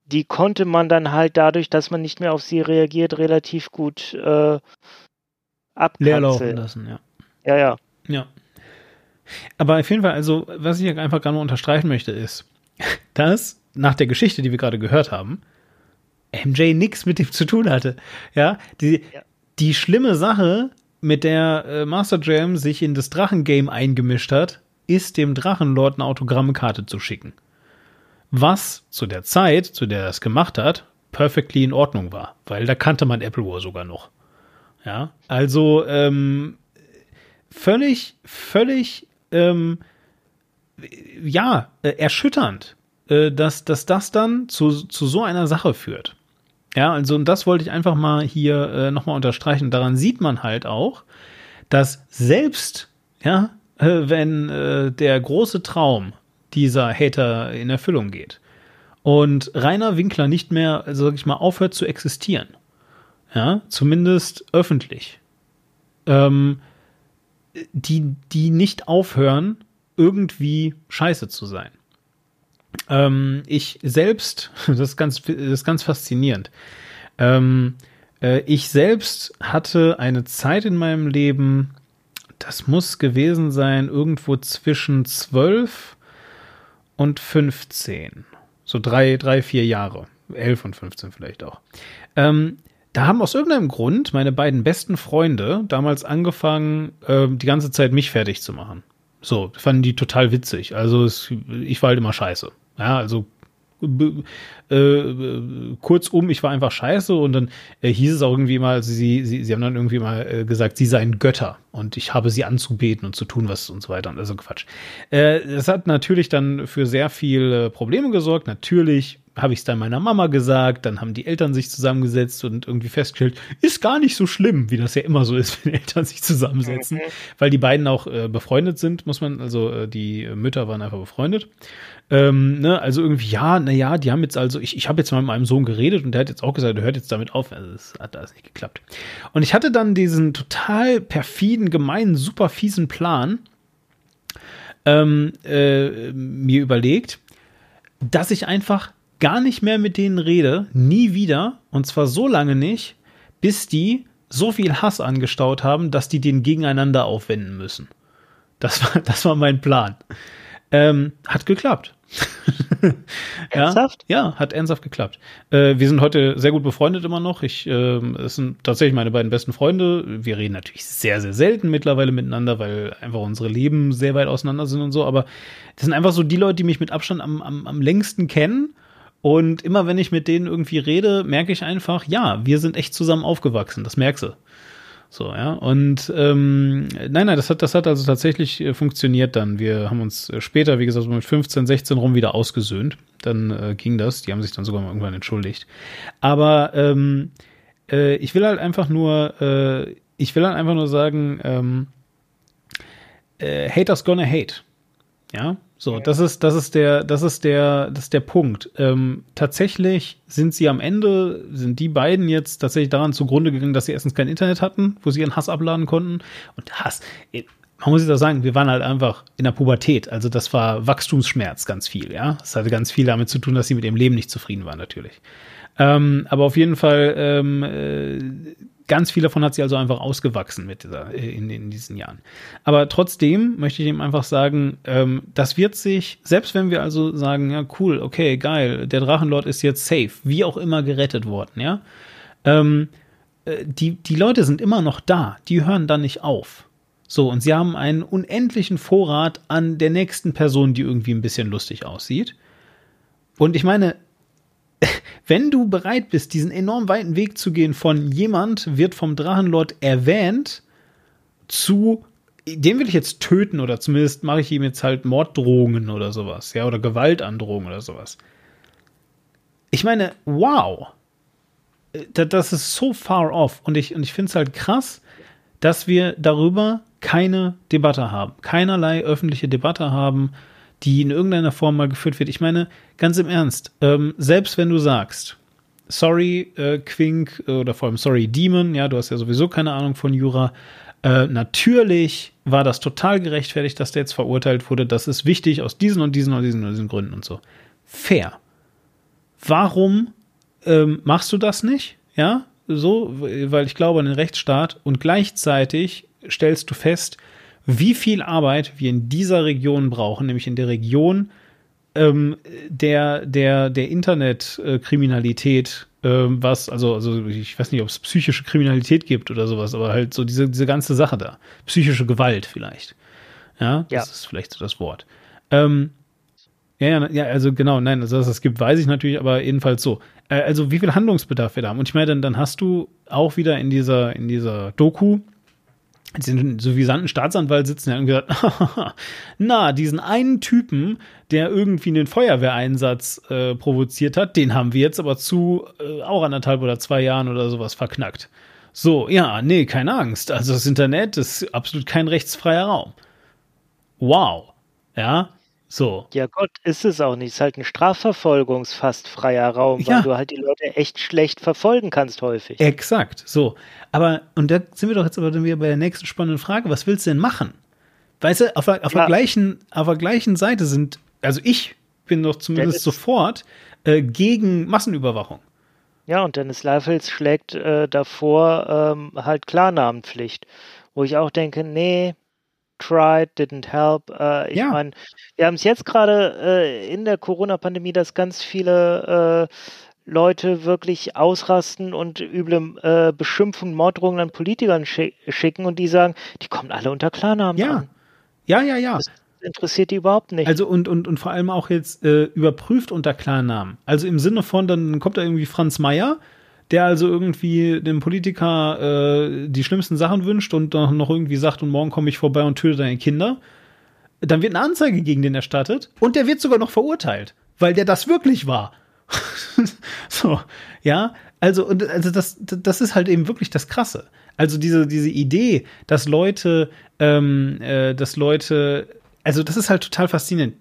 die konnte man dann halt dadurch, dass man nicht mehr auf sie reagiert, relativ gut äh, abkanzeln. Leerlaufen lassen, ja. Ja, ja. Ja. Aber auf jeden Fall, also, was ich einfach gerade mal unterstreichen möchte, ist, dass nach der Geschichte, die wir gerade gehört haben, MJ nichts mit dem zu tun hatte. Ja, die, ja. die schlimme Sache, mit der äh, Master Jam sich in das Drachengame eingemischt hat, ist dem Drachenlord eine Autogrammkarte zu schicken. Was zu der Zeit, zu der er es gemacht hat, perfectly in Ordnung war, weil da kannte man Apple War sogar noch. Ja, also ähm, völlig, völlig, ähm, ja, äh, erschütternd, äh, dass, dass das dann zu, zu so einer Sache führt. Ja, also und das wollte ich einfach mal hier äh, nochmal unterstreichen. Daran sieht man halt auch, dass selbst, ja, äh, wenn äh, der große Traum dieser Hater in Erfüllung geht. Und Rainer Winkler nicht mehr, also sag ich mal, aufhört zu existieren. Ja, zumindest öffentlich. Ähm, die, die nicht aufhören, irgendwie scheiße zu sein. Ähm, ich selbst, das ist ganz, das ist ganz faszinierend. Ähm, äh, ich selbst hatte eine Zeit in meinem Leben, das muss gewesen sein, irgendwo zwischen 12 und 15. So drei, drei, vier Jahre. 11 und 15 vielleicht auch. Ähm, da haben aus irgendeinem Grund meine beiden besten Freunde damals angefangen, äh, die ganze Zeit mich fertig zu machen. So, fanden die total witzig. Also es, ich war halt immer scheiße. Ja, also äh, kurzum, ich war einfach scheiße und dann äh, hieß es auch irgendwie mal, also sie, sie, sie haben dann irgendwie mal äh, gesagt, sie seien Götter und ich habe sie anzubeten und zu tun was und so weiter. Also Quatsch. Äh, das hat natürlich dann für sehr viele Probleme gesorgt. Natürlich habe ich es dann meiner Mama gesagt, dann haben die Eltern sich zusammengesetzt und irgendwie festgestellt, ist gar nicht so schlimm, wie das ja immer so ist, wenn Eltern sich zusammensetzen, okay. weil die beiden auch äh, befreundet sind, muss man, also äh, die Mütter waren einfach befreundet. Ähm, ne, also irgendwie, ja, naja, die haben jetzt also, ich, ich habe jetzt mal mit meinem Sohn geredet und der hat jetzt auch gesagt, er hört jetzt damit auf. Also das hat alles nicht geklappt. Und ich hatte dann diesen total perfiden, gemeinen, super fiesen Plan ähm, äh, mir überlegt, dass ich einfach gar nicht mehr mit denen rede, nie wieder, und zwar so lange nicht, bis die so viel Hass angestaut haben, dass die den gegeneinander aufwenden müssen. Das war, das war mein Plan. Ähm, hat geklappt. ernsthaft? Ja, ja, hat ernsthaft geklappt. Äh, wir sind heute sehr gut befreundet immer noch. Ich, äh, es sind tatsächlich meine beiden besten Freunde. Wir reden natürlich sehr, sehr selten mittlerweile miteinander, weil einfach unsere Leben sehr weit auseinander sind und so. Aber das sind einfach so die Leute, die mich mit Abstand am, am, am längsten kennen. Und immer wenn ich mit denen irgendwie rede, merke ich einfach, ja, wir sind echt zusammen aufgewachsen. Das merkst du. So, ja. Und ähm, nein, nein, das hat, das hat also tatsächlich äh, funktioniert dann. Wir haben uns äh, später, wie gesagt, mit 15, 16 rum wieder ausgesöhnt. Dann äh, ging das. Die haben sich dann sogar mal irgendwann entschuldigt. Aber ähm, äh, ich will halt einfach nur, äh, ich will halt einfach nur sagen, ähm, äh, Haters gonna hate. Ja, so, das ist, das ist der, das ist der, das ist der Punkt. Ähm, tatsächlich sind sie am Ende, sind die beiden jetzt tatsächlich daran zugrunde gegangen, dass sie erstens kein Internet hatten, wo sie ihren Hass abladen konnten. Und Hass, man muss sich da sagen, wir waren halt einfach in der Pubertät. Also das war Wachstumsschmerz ganz viel, ja. Das hatte ganz viel damit zu tun, dass sie mit ihrem Leben nicht zufrieden waren, natürlich. Ähm, aber auf jeden Fall, ähm, äh, ganz viel davon hat sie also einfach ausgewachsen mit dieser, in, in diesen Jahren. Aber trotzdem möchte ich ihm einfach sagen, ähm, das wird sich, selbst wenn wir also sagen, ja, cool, okay, geil, der Drachenlord ist jetzt safe, wie auch immer gerettet worden, ja, ähm, äh, die, die Leute sind immer noch da, die hören dann nicht auf. So, und sie haben einen unendlichen Vorrat an der nächsten Person, die irgendwie ein bisschen lustig aussieht. Und ich meine, wenn du bereit bist, diesen enorm weiten Weg zu gehen von jemand wird vom Drachenlord erwähnt zu den will ich jetzt töten oder zumindest mache ich ihm jetzt halt Morddrohungen oder sowas, ja, oder Gewaltandrohungen oder sowas. Ich meine, wow. Das ist so far off und ich, und ich finde es halt krass, dass wir darüber keine Debatte haben, keinerlei öffentliche Debatte haben, die in irgendeiner Form mal geführt wird. Ich meine, ganz im Ernst, ähm, selbst wenn du sagst, sorry, äh, Quink, äh, oder vor allem sorry, Demon, ja, du hast ja sowieso keine Ahnung von Jura, äh, natürlich war das total gerechtfertigt, dass der jetzt verurteilt wurde. Das ist wichtig aus diesen und diesen und diesen und diesen Gründen und so. Fair. Warum ähm, machst du das nicht? Ja, so, weil ich glaube an den Rechtsstaat und gleichzeitig stellst du fest, wie viel Arbeit wir in dieser Region brauchen, nämlich in der Region ähm, der, der, der Internetkriminalität, ähm, was, also, also ich weiß nicht, ob es psychische Kriminalität gibt oder sowas, aber halt so diese, diese ganze Sache da. Psychische Gewalt vielleicht. Ja, das ja. ist vielleicht so das Wort. Ähm, ja, ja, ja, also genau, nein, also dass es gibt, weiß ich natürlich, aber jedenfalls so. Äh, also wie viel Handlungsbedarf wir da haben. Und ich meine, dann, dann hast du auch wieder in dieser, in dieser Doku, den sowiesanten Staatsanwalt sitzen ja und gesagt, na, diesen einen Typen, der irgendwie einen Feuerwehreinsatz äh, provoziert hat, den haben wir jetzt aber zu äh, auch anderthalb oder zwei Jahren oder sowas verknackt. So, ja, nee, keine Angst. Also das Internet ist absolut kein rechtsfreier Raum. Wow. Ja. So. Ja Gott, ist es auch nicht. Es ist halt ein strafverfolgungsfast freier Raum, weil Ja. du halt die Leute echt schlecht verfolgen kannst häufig. Exakt, so. Aber, und da sind wir doch jetzt aber dann wieder bei der nächsten spannenden Frage, was willst du denn machen? Weißt du, auf, der- auf, der, Ja. gleichen, auf der gleichen Seite sind, also ich bin doch zumindest Dennis. sofort äh, gegen Massenüberwachung. Ja, und Dennis Leifels schlägt äh, davor ähm, halt Klarnamenpflicht, wo ich auch denke, nee, tried, didn't help. Äh, ich Ja. meine, wir haben es jetzt gerade äh, in der Corona-Pandemie, dass ganz viele äh, Leute wirklich ausrasten und üble äh, Beschimpfungen, Morddrohungen an Politikern schi schicken und die sagen, die kommen alle unter Klarnamen Ja. an. Ja, ja, ja. Das interessiert die überhaupt nicht. Also und, und, und vor allem auch jetzt äh, überprüft unter Klarnamen. Also im Sinne von, dann kommt da irgendwie Franz Mayer, der also irgendwie dem Politiker äh, die schlimmsten Sachen wünscht und dann noch irgendwie sagt, und morgen komme ich vorbei und töte deine Kinder. Dann wird eine Anzeige gegen den erstattet und der wird sogar noch verurteilt, weil der das wirklich war. so, ja. Also, und also das, das ist halt eben wirklich das Krasse. Also diese, diese Idee, dass Leute, ähm, äh, dass Leute, also das ist halt total faszinierend.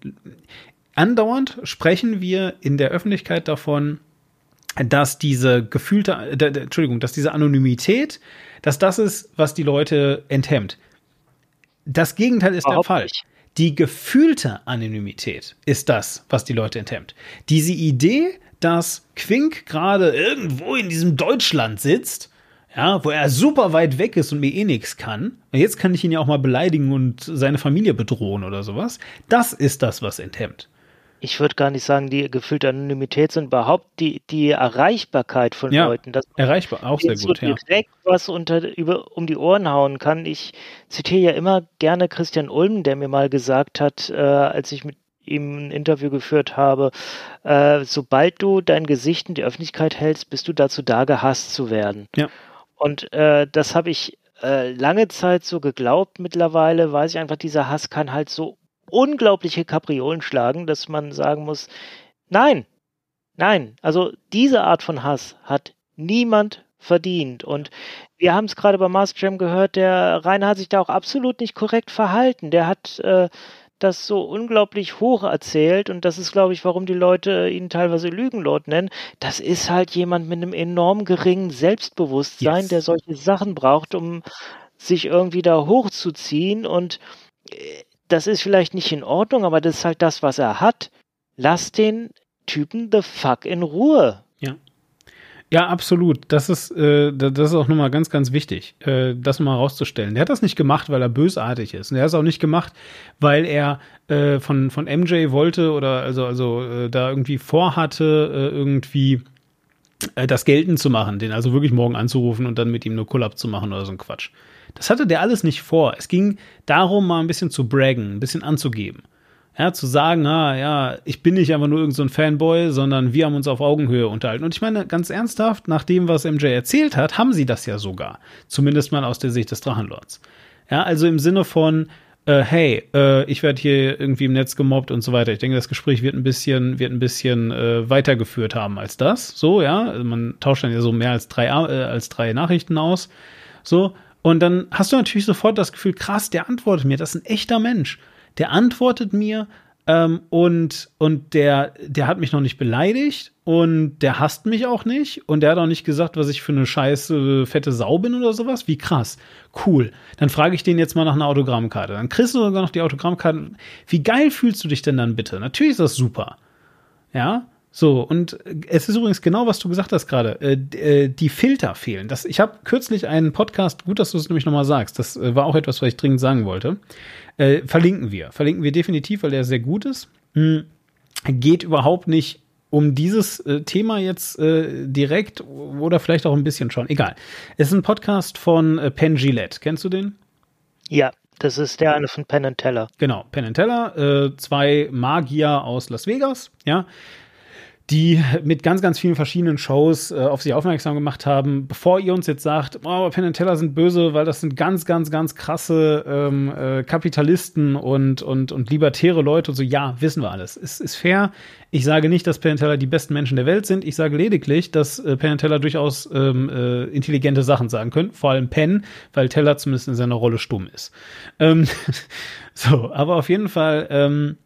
Andauernd sprechen wir in der Öffentlichkeit davon, dass diese gefühlte, d- d- Entschuldigung, dass diese Anonymität, dass das ist, was die Leute enthemmt. Das Gegenteil ist der Fall. nicht. Die gefühlte Anonymität ist das, was die Leute enthemmt. Diese Idee, dass Quink gerade irgendwo in diesem Deutschland sitzt, ja, wo er super weit weg ist und mir eh nichts kann. Und jetzt kann ich ihn ja auch mal beleidigen und seine Familie bedrohen oder sowas. Das ist das, was enthemmt. Ich würde gar nicht sagen, die gefühlte Anonymität, sondern überhaupt die, die Erreichbarkeit von Ja, Leuten. Dass Erreichbar, auch sehr gut, so ja. direkt was unter, über, um die Ohren hauen kann. Ich zitiere ja immer gerne Christian Ulm, der mir mal gesagt hat, äh, als ich mit ihm ein Interview geführt habe, äh, sobald du dein Gesicht in die Öffentlichkeit hältst, bist du dazu da, gehasst zu werden. Ja. Und äh, das habe ich äh, lange Zeit so geglaubt. Mittlerweile weiß ich einfach, dieser Hass kann halt so unglaubliche Kapriolen schlagen, dass man sagen muss, nein, nein, also diese Art von Hass hat niemand verdient. Und wir haben es gerade bei Master Jam gehört, der Rainer hat sich da auch absolut nicht korrekt verhalten. Der hat äh, das so unglaublich hoch erzählt und das ist, glaube ich, warum die Leute ihn teilweise Lügenlord nennen. Das ist halt jemand mit einem enorm geringen Selbstbewusstsein, Yes. der solche Sachen braucht, um sich irgendwie da hochzuziehen und äh, das ist vielleicht nicht in Ordnung, aber das ist halt das, was er hat. Lass den Typen the fuck in Ruhe. Ja, absolut. Das ist, äh, da- das ist auch nochmal ganz, ganz wichtig, äh, das mal rauszustellen. Der hat das nicht gemacht, weil er bösartig ist. Und er hat es auch nicht gemacht, weil er äh, von, von MJ wollte oder also, also äh, da irgendwie vorhatte, äh, irgendwie äh, das geltend zu machen, den also wirklich morgen anzurufen und dann mit ihm eine Collab zu machen oder so ein Quatsch. Das hatte der alles nicht vor. Es ging darum, mal ein bisschen zu braggen, ein bisschen anzugeben. Ja, zu sagen, ah, ja, ich bin nicht einfach nur irgendein so Fanboy, sondern wir haben uns auf Augenhöhe unterhalten. Und ich meine, ganz ernsthaft, nach dem, was MJ erzählt hat, haben sie das ja sogar. Zumindest mal aus der Sicht des Drachenlords. Ja, also im Sinne von, äh, hey, äh, ich werde hier irgendwie im Netz gemobbt und so weiter. Ich denke, das Gespräch wird ein bisschen, wird ein bisschen äh, weitergeführt haben als das. So, ja, also man tauscht dann ja so mehr als drei, äh, als drei Nachrichten aus. So, und dann hast du natürlich sofort das Gefühl, krass, der antwortet mir, das ist ein echter Mensch. Der antwortet mir ähm, und, und der, der hat mich noch nicht beleidigt und der hasst mich auch nicht und der hat auch nicht gesagt, was ich für eine scheiß äh, fette Sau bin oder sowas. Wie krass. Cool. Dann frage ich den jetzt mal nach einer Autogrammkarte. Dann kriegst du sogar noch die Autogrammkarte. Wie geil fühlst du dich denn dann bitte? Natürlich ist das super. Ja, so, und es ist übrigens genau, was du gesagt hast gerade. Äh, äh, die Filter fehlen. Das, ich habe kürzlich einen Podcast, gut, dass du es nämlich nochmal sagst. Das äh, war auch etwas, was ich dringend sagen wollte. Äh, verlinken wir. Verlinken wir definitiv, weil der sehr gut ist. Hm, geht überhaupt nicht um dieses äh, Thema jetzt äh, direkt oder vielleicht auch ein bisschen schon. Egal. Es ist ein Podcast von äh, Penn Gillette. Kennst du den? Ja, das ist der eine von Penn and Teller. Genau, Penn and Teller, äh, zwei Magier aus Las Vegas, ja, die mit ganz, ganz vielen verschiedenen Shows äh, auf sich aufmerksam gemacht haben. Bevor ihr uns jetzt sagt, oh, Penn and Teller sind böse, weil das sind ganz, ganz, ganz krasse ähm, äh, Kapitalisten und, und, und libertäre Leute und so, ja, wissen wir alles. Ist, ist fair. Ich sage nicht, dass Penn and Teller die besten Menschen der Welt sind. Ich sage lediglich, dass äh, Penn and Teller durchaus ähm, äh, intelligente Sachen sagen können. Vor allem Penn, weil Teller zumindest in seiner Rolle stumm ist. Ähm, so, aber auf jeden Fall, ähm,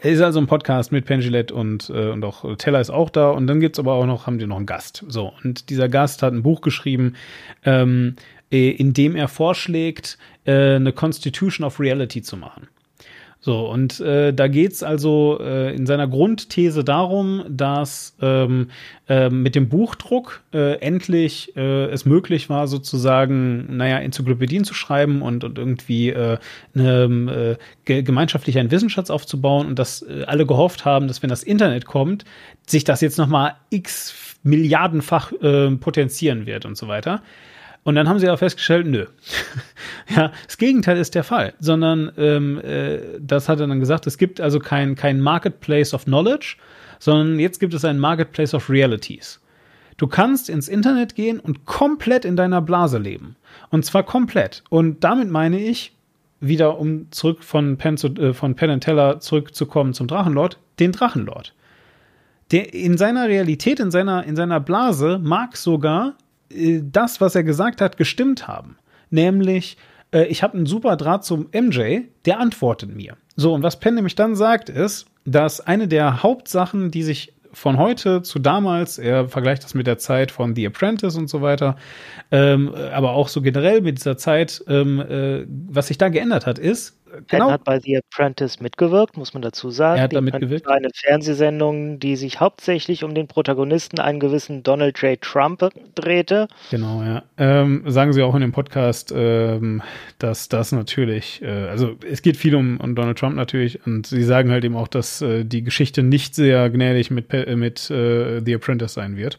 Ist also ein Podcast mit Pengilet und, äh, und auch Teller ist auch da. Und dann gibt's aber auch noch, haben die noch einen Gast. So, und dieser Gast hat ein Buch geschrieben, ähm, äh, in dem er vorschlägt, äh, eine Constitution of Reality zu machen. So, und äh, da geht's also äh, in seiner Grundthese darum, dass ähm, äh, mit dem Buchdruck äh, endlich äh, es möglich war, sozusagen, naja, Enzyklopädien zu schreiben und, und irgendwie äh, eine, äh, gemeinschaftlich einen Wissensschatz aufzubauen und dass äh, alle gehofft haben, dass wenn das Internet kommt, sich das jetzt nochmal x Milliardenfach äh, potenzieren wird und so weiter. Und dann haben sie aber festgestellt, nö. ja, das Gegenteil ist der Fall, sondern ähm, äh, das hat er dann gesagt, es gibt also kein, kein Marketplace of Knowledge, sondern jetzt gibt es ein Marketplace of Realities. Du kannst ins Internet gehen und komplett in deiner Blase leben. Und zwar komplett. Und damit meine ich, wieder um zurück von Penn, zu, äh, von Penn Teller zurückzukommen zum Drachenlord, den Drachenlord. Der in seiner Realität, in seiner, in seiner Blase mag sogar das, was er gesagt hat, gestimmt haben. Nämlich, äh, ich habe einen super Draht zum MJ, der antwortet mir. So, und was Penn nämlich dann sagt, ist, dass eine der Hauptsachen, die sich von heute zu damals, er vergleicht das mit der Zeit von The Apprentice und so weiter, ähm, aber auch so generell mit dieser Zeit, ähm, äh, was sich da geändert hat, ist, genau. hat bei The Apprentice mitgewirkt, muss man dazu sagen. Er hat da mitgewirkt. Eine Fernsehsendung, die sich hauptsächlich um den Protagonisten, einen gewissen Donald J. Trump, drehte. Genau, ja. Ähm, sagen Sie auch in dem Podcast, ähm, dass das natürlich, äh, also es geht viel um, um, Donald Trump natürlich und Sie sagen halt eben auch, dass äh, die Geschichte nicht sehr gnädig mit, äh, mit äh, The Apprentice sein wird.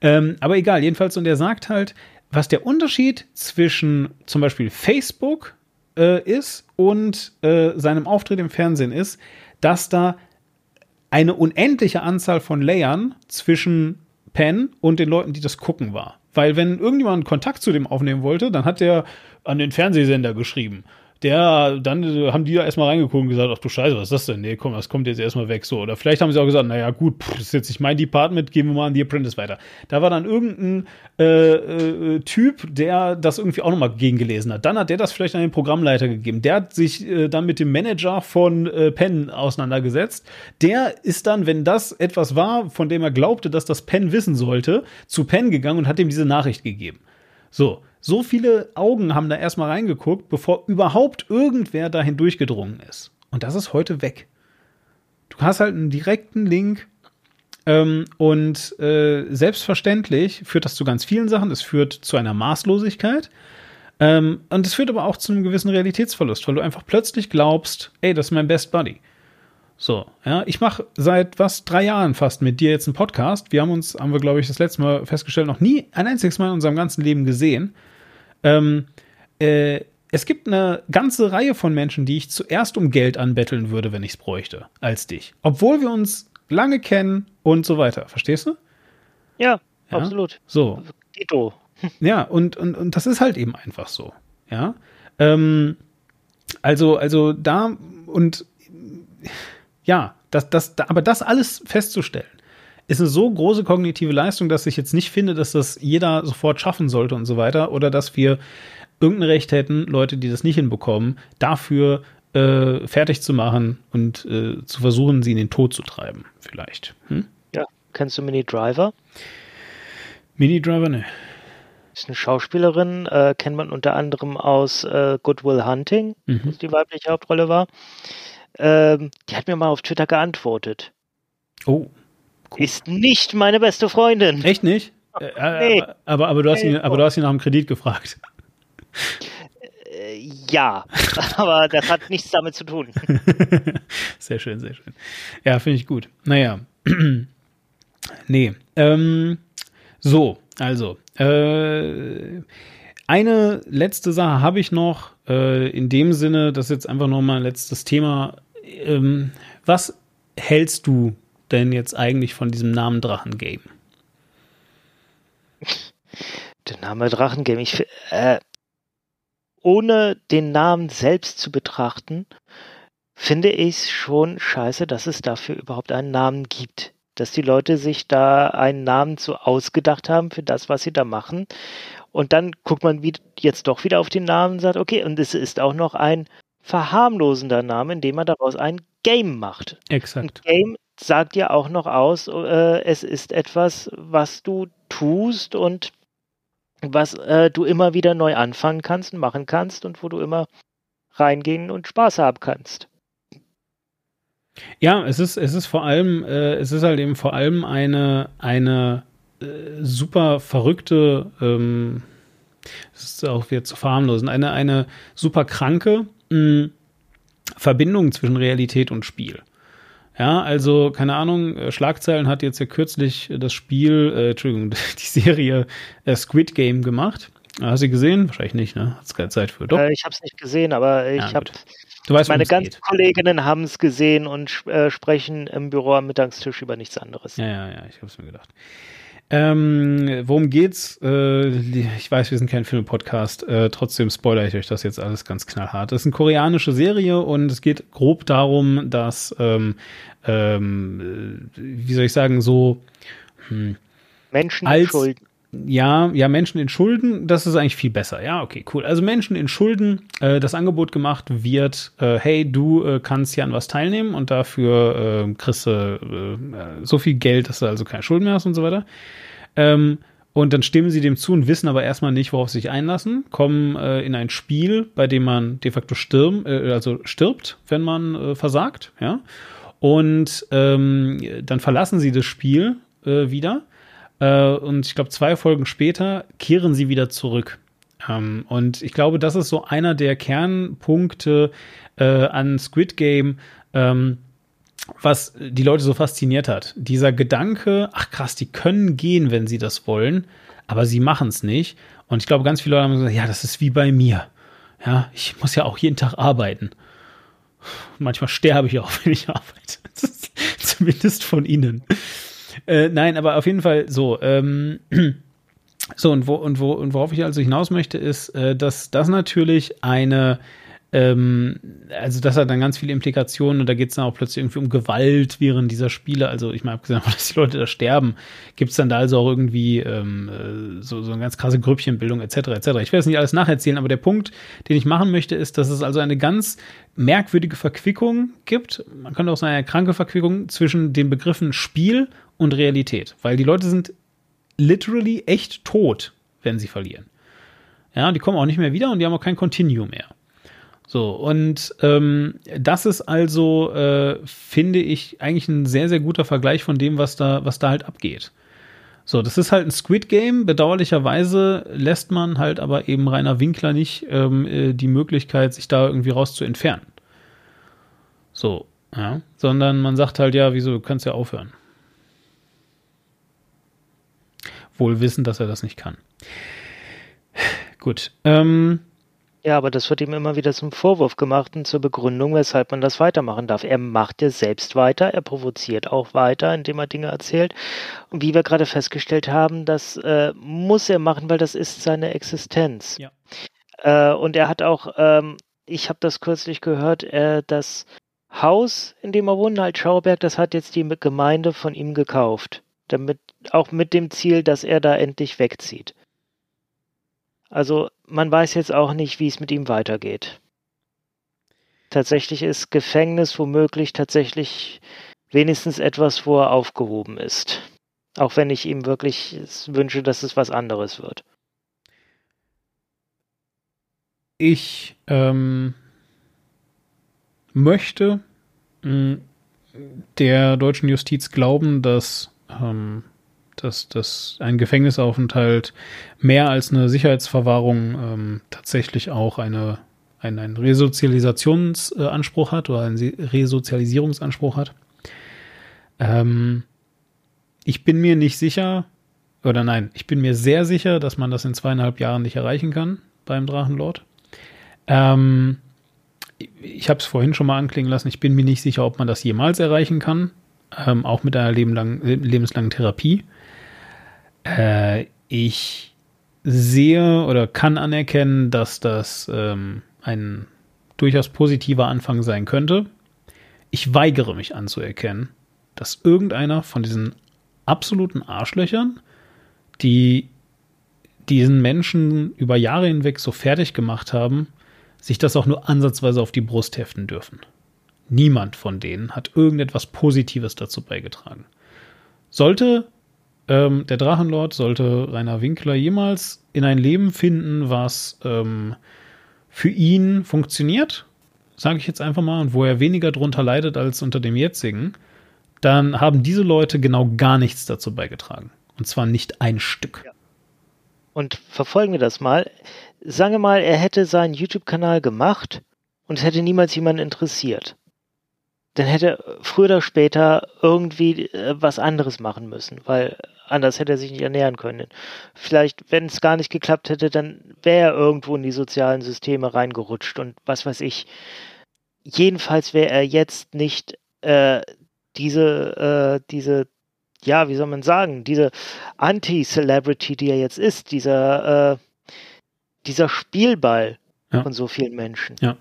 Ähm, aber egal, jedenfalls, und er sagt halt, was der Unterschied zwischen zum Beispiel Facebook äh, ist und äh, seinem Auftritt im Fernsehen ist, dass da eine unendliche Anzahl von Layern zwischen Penn und den Leuten, die das gucken, war. Weil wenn irgendjemand Kontakt zu dem aufnehmen wollte, dann hat der an den Fernsehsender geschrieben der, dann äh, haben die da erstmal reingeguckt und gesagt, ach du Scheiße, was ist das denn? Nee, komm, das kommt jetzt erstmal weg. So. Oder vielleicht haben sie auch gesagt, naja, gut, pff, das ist jetzt nicht mein Department, gehen wir mal an The Apprentice weiter. Da war dann irgendein äh, äh, Typ, der das irgendwie auch nochmal gegengelesen hat. Dann hat der das vielleicht an den Programmleiter gegeben. Der hat sich äh, dann mit dem Manager von äh, Penn auseinandergesetzt. Der ist dann, wenn das etwas war, von dem er glaubte, dass das Penn wissen sollte, zu Penn gegangen und hat ihm diese Nachricht gegeben. So. So viele Augen haben da erstmal reingeguckt, bevor überhaupt irgendwer dahin durchgedrungen ist. Und das ist heute weg. Du hast halt einen direkten Link ähm, und äh, selbstverständlich führt das zu ganz vielen Sachen. Es führt zu einer Maßlosigkeit. Ähm, und es führt aber auch zu einem gewissen Realitätsverlust, weil du einfach plötzlich glaubst, ey, das ist mein Best Buddy. So, ja, ich mache seit was drei Jahren fast mit dir jetzt einen Podcast. Wir haben uns, haben wir glaube ich das letzte Mal festgestellt, noch nie ein einziges Mal in unserem ganzen Leben gesehen. Ähm, äh, es gibt eine ganze Reihe von Menschen, die ich zuerst um Geld anbetteln würde, wenn ich es bräuchte, als dich. Obwohl wir uns lange kennen und so weiter. Verstehst du? Ja, ja? absolut. So. Dito. Ja, und, und, und das ist halt eben einfach so. Ja. Ähm, also, also da und ja, das, das, aber das alles festzustellen, ist eine so große kognitive Leistung, dass ich jetzt nicht finde, dass das jeder sofort schaffen sollte und so weiter. Oder dass wir irgendein Recht hätten, Leute, die das nicht hinbekommen, dafür äh, fertig zu machen und äh, zu versuchen, sie in den Tod zu treiben, vielleicht. Hm? Ja, kennst du Mini Driver? Mini Driver, ne. Ist eine Schauspielerin, äh, kennt man unter anderem aus äh, Good Will Hunting, mhm. was die weibliche Hauptrolle war. Ähm, die hat mir mal auf Twitter geantwortet. Oh. Cool. Ist nicht meine beste Freundin. Echt nicht? Äh, äh nee. aber, aber, du hast ihn, aber du hast ihn nach dem Kredit gefragt. Äh, ja, aber das hat nichts damit zu tun. sehr schön, sehr schön. Ja, finde ich gut. Naja. nee. Ähm, so, also. Äh, eine letzte Sache habe ich noch. Äh, in dem Sinne, das ist jetzt einfach noch mal ein letztes Thema. Ähm, was hältst du denn jetzt eigentlich von diesem Namen Drachengame? Der Name Drachengame, ich äh, ohne den Namen selbst zu betrachten, finde ich es schon scheiße, dass es dafür überhaupt einen Namen gibt. Dass die Leute sich da einen Namen so ausgedacht haben für das, was sie da machen. Und dann guckt man wie, jetzt doch wieder auf den Namen und sagt, okay, und es ist auch noch ein verharmlosender Name, indem man daraus ein Game macht. Exakt. Ein Game sagt ja auch noch aus, äh, es ist etwas, was du tust und was äh, du immer wieder neu anfangen kannst und machen kannst und wo du immer reingehen und Spaß haben kannst. Ja, es ist, es ist vor allem, äh, es ist halt eben vor allem eine, eine äh, super verrückte, ähm, das ist auch wieder zu verharmlosen, eine, eine super kranke mh, Verbindung zwischen Realität und Spiel. Ja, also, keine Ahnung, äh, Schlagzeilen hat jetzt ja kürzlich das Spiel, äh, Entschuldigung, die Serie äh, Squid Game gemacht. Hast du sie gesehen? Wahrscheinlich nicht, ne? Hat's keine Zeit für. Doch. Äh, ich habe es nicht gesehen, aber ich Ja, habe weißt, meine es ganzen geht. Kolleginnen haben es gesehen und äh, sprechen im Büro am Mittagstisch über nichts anderes. Ja, ja, ja, ich habe es mir gedacht. Ähm, worum geht's? Äh, ich weiß, wir sind kein Film-Podcast, äh, trotzdem spoilere ich euch das jetzt alles ganz knallhart. Das ist eine koreanische Serie und es geht grob darum, dass, ähm, ähm, äh, wie soll ich sagen, so, hm, Menschen Als- schulden. Ja, ja, Menschen in Schulden, das ist eigentlich viel besser. Ja, okay, cool. Also Menschen in Schulden, äh, das Angebot gemacht wird, äh, hey, du äh, kannst hier an was teilnehmen und dafür äh, kriegst du äh, so viel Geld, dass du also keine Schulden mehr hast und so weiter. Ähm, und dann stimmen sie dem zu und wissen aber erstmal nicht, worauf sie sich einlassen, kommen äh, in ein Spiel, bei dem man de facto stirbt, äh, also stirbt, wenn man äh, versagt, ja. Und ähm, dann verlassen sie das Spiel äh, wieder. Äh, und ich glaube, zwei Folgen später kehren sie wieder zurück. Ähm, und ich glaube, das ist so einer der Kernpunkte äh, an Squid Game, ähm, was die Leute so fasziniert hat. Dieser Gedanke, ach krass, die können gehen, wenn sie das wollen, aber sie machen es nicht. Und ich glaube, ganz viele Leute haben gesagt, ja, das ist wie bei mir. Ja, ich muss ja auch jeden Tag arbeiten. Manchmal sterbe ich auch, wenn ich arbeite. Zumindest von ihnen. Äh, nein, aber auf jeden Fall so. Ähm, so, und, wo, und, wo, und worauf ich also hinaus möchte, ist, äh, dass das natürlich eine, ähm, also das hat dann ganz viele Implikationen und da geht es dann auch plötzlich irgendwie um Gewalt während dieser Spiele. Also ich meine, abgesehen davon, dass die Leute da sterben, gibt es dann da also auch irgendwie ähm, äh, so, so eine ganz krasse Grüppchenbildung etc. etc. Ich werde es nicht alles nacherzählen, aber der Punkt, den ich machen möchte, ist, dass es also eine ganz merkwürdige Verquickung gibt. Man könnte auch sagen, eine kranke Verquickung zwischen den Begriffen Spiel und Realität, weil die Leute sind literally echt tot, wenn sie verlieren. Ja, die kommen auch nicht mehr wieder und die haben auch kein Continue mehr. So, und ähm, das ist also, äh, finde ich, eigentlich ein sehr, sehr guter Vergleich von dem, was da, was da halt abgeht. So, das ist halt ein Squid Game. Bedauerlicherweise lässt man halt aber eben Rainer Winkler nicht ähm, äh, die Möglichkeit, sich da irgendwie raus zu entfernen. So, ja. Sondern man sagt halt, ja, wieso, du kannst ja aufhören. Wohl wissend, dass er das nicht kann. Gut. Ähm, Ja, aber das wird ihm immer wieder zum Vorwurf gemacht und zur Begründung, weshalb man das weitermachen darf. Er macht ja selbst weiter, er provoziert auch weiter, indem er Dinge erzählt. Und wie wir gerade festgestellt haben, das äh, muss er machen, weil das ist seine Existenz. Ja. Äh, und er hat auch, ähm, ich habe das kürzlich gehört, äh, das Haus, in dem er wohnt, halt Schauberg, das hat jetzt die Gemeinde von ihm gekauft. Damit, auch mit dem Ziel, dass er da endlich wegzieht. Also man weiß jetzt auch nicht, wie es mit ihm weitergeht. Tatsächlich ist Gefängnis womöglich tatsächlich wenigstens etwas, wo er aufgehoben ist. Auch wenn ich ihm wirklich wünsche, dass es was anderes wird. ich ähm, möchte mh, der deutschen Justiz glauben, dass, ähm, dass, dass ein Gefängnisaufenthalt mehr als eine Sicherheitsverwahrung ähm, tatsächlich auch eine, ein, einen Resozialisationsanspruch hat oder einen Resozialisierungsanspruch hat. Ähm, ich bin mir nicht sicher, oder nein, ich bin mir sehr sicher, dass man das in zweieinhalb Jahren nicht erreichen kann beim Drachenlord. Ähm, ich habe es vorhin schon mal anklingen lassen. Ich bin mir nicht sicher, ob man das jemals erreichen kann, ähm, auch mit einer lebenslangen Therapie. Äh, ich sehe oder kann anerkennen, dass das ähm, ein durchaus positiver Anfang sein könnte. Ich weigere mich anzuerkennen, dass irgendeiner von diesen absoluten Arschlöchern, die diesen Menschen über Jahre hinweg so fertig gemacht haben, sich das auch nur ansatzweise auf die Brust heften dürfen. Niemand von denen hat irgendetwas Positives dazu beigetragen. Sollte ähm, der Drachenlord, sollte Rainer Winkler jemals in ein Leben finden, was ähm, für ihn funktioniert, sage ich jetzt einfach mal, und wo er weniger drunter leidet als unter dem jetzigen, dann haben diese Leute genau gar nichts dazu beigetragen. Und zwar nicht ein Stück. Ja. Und verfolgen wir das mal. Sagen wir mal, er hätte seinen YouTube-Kanal gemacht und es hätte niemals jemanden interessiert. Dann hätte er früher oder später irgendwie äh, was anderes machen müssen, weil anders hätte er sich nicht ernähren können. Vielleicht, wenn es gar nicht geklappt hätte, dann wäre er irgendwo in die sozialen Systeme reingerutscht und was weiß ich. Jedenfalls wäre er jetzt nicht äh, diese, äh, diese, ja, wie soll man sagen, diese Anti-Celebrity, die er jetzt ist, dieser, äh, dieser Spielball Ja. von so vielen Menschen. Ja.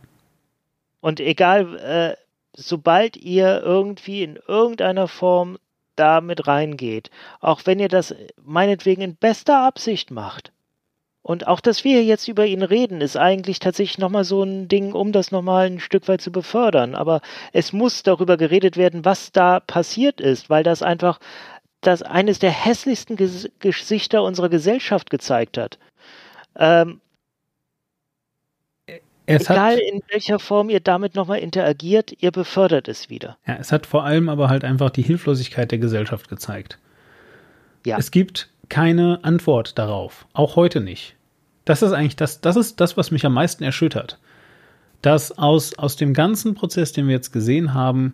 Und egal, äh, sobald ihr irgendwie in irgendeiner Form damit reingeht, auch wenn ihr das meinetwegen in bester Absicht macht, und auch, dass wir jetzt über ihn reden, ist eigentlich tatsächlich nochmal so ein Ding, um das nochmal ein Stück weit zu befördern. Aber es muss darüber geredet werden, was da passiert ist, weil das einfach das eines der hässlichsten Ges Gesichter unserer Gesellschaft gezeigt hat. Ähm, Es egal hat, in welcher Form ihr damit nochmal interagiert, ihr befördert es wieder. ja, es hat vor allem aber halt einfach die Hilflosigkeit der Gesellschaft gezeigt. Ja. Es gibt keine Antwort darauf. Auch heute nicht. Das ist eigentlich das, das ist das, was mich am meisten erschüttert. Dass aus, aus dem ganzen Prozess, den wir jetzt gesehen haben,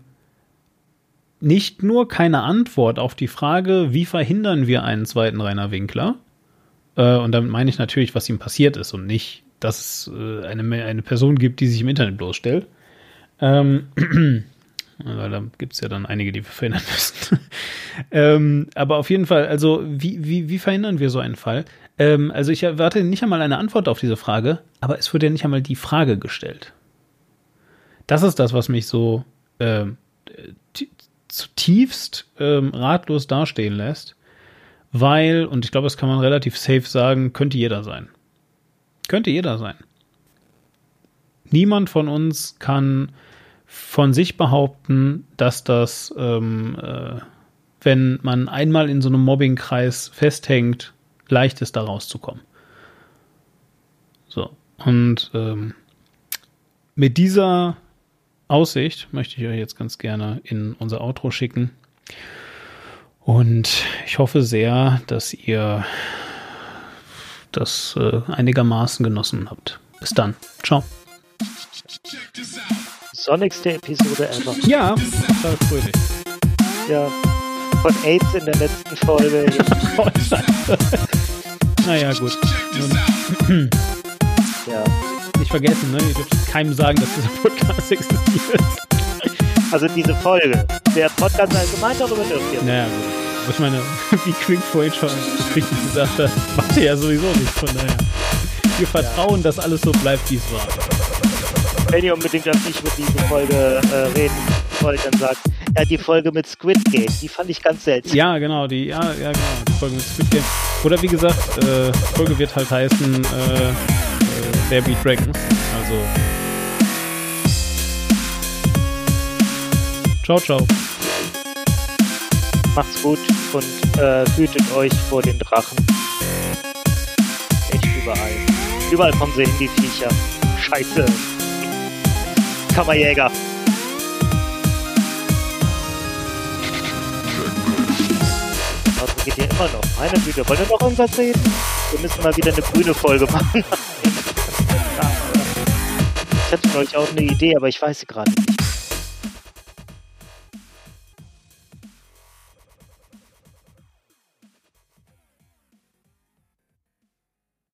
nicht nur keine Antwort auf die Frage, wie verhindern wir einen zweiten Rainer Winkler, äh, und damit meine ich natürlich, was ihm passiert ist und nicht, dass es äh, eine, eine Person gibt, die sich im Internet bloßstellt. Ähm, weil da gibt es ja dann einige, die wir verhindern müssen. ähm, aber auf jeden Fall, also wie, wie, wie verhindern wir so einen Fall? Ähm, also ich erwarte nicht einmal eine Antwort auf diese Frage, aber es wird ja nicht einmal die Frage gestellt. Das ist das, was mich so t- zutiefst ähm, ratlos dastehen lässt, weil, und ich glaube, das kann man relativ safe sagen, könnte jeder sein. Könnte jeder sein. Niemand von uns kann von sich behaupten, dass das, ähm, äh, wenn man einmal in so einem Mobbingkreis festhängt, leicht ist, da rauszukommen. So. Und ähm, mit dieser Aussicht möchte ich euch jetzt ganz gerne in unser Outro schicken. Und ich hoffe sehr, dass ihr das äh, einigermaßen genossen habt. Bis dann. Ciao. Sonnigste Episode ever. Ja, total fröhlich. Ja. Von AIDS in der letzten Folge. Naja, gut. Nun, ja. nicht vergessen, ne? Ihr dürft keinem sagen, dass dieser Podcast existiert. Also diese Folge. Der Podcast allgemein darüber dürft ihr. Naja, gut. Ich meine, wie Quick schon richtig gesagt hat, er ja sowieso nichts von daher. Wir vertrauen, dass alles so bleibt, wie es war. Wenn ihr unbedingt auf mich mit dieser Folge äh, reden wollt, dann sagt, ja, die Folge mit Squid Game, die fand ich ganz seltsam. Ja, genau, die, ja, ja, genau, die Folge mit Squid Game. Oder wie gesagt, äh, die Folge wird halt heißen, äh, äh, There Be Dragons. Also. Ciao, ciao. Macht's gut und äh, hütet euch vor den Drachen. Echt überall. Überall kommen sie hin, die Viecher. Scheiße. Kammerjäger. Also geht ja immer noch. Meine Güte, wollt ihr noch irgendwas reden? Wir müssen mal wieder eine grüne Folge machen. ich hatte euch auch eine Idee, aber ich weiß sie gerade nicht.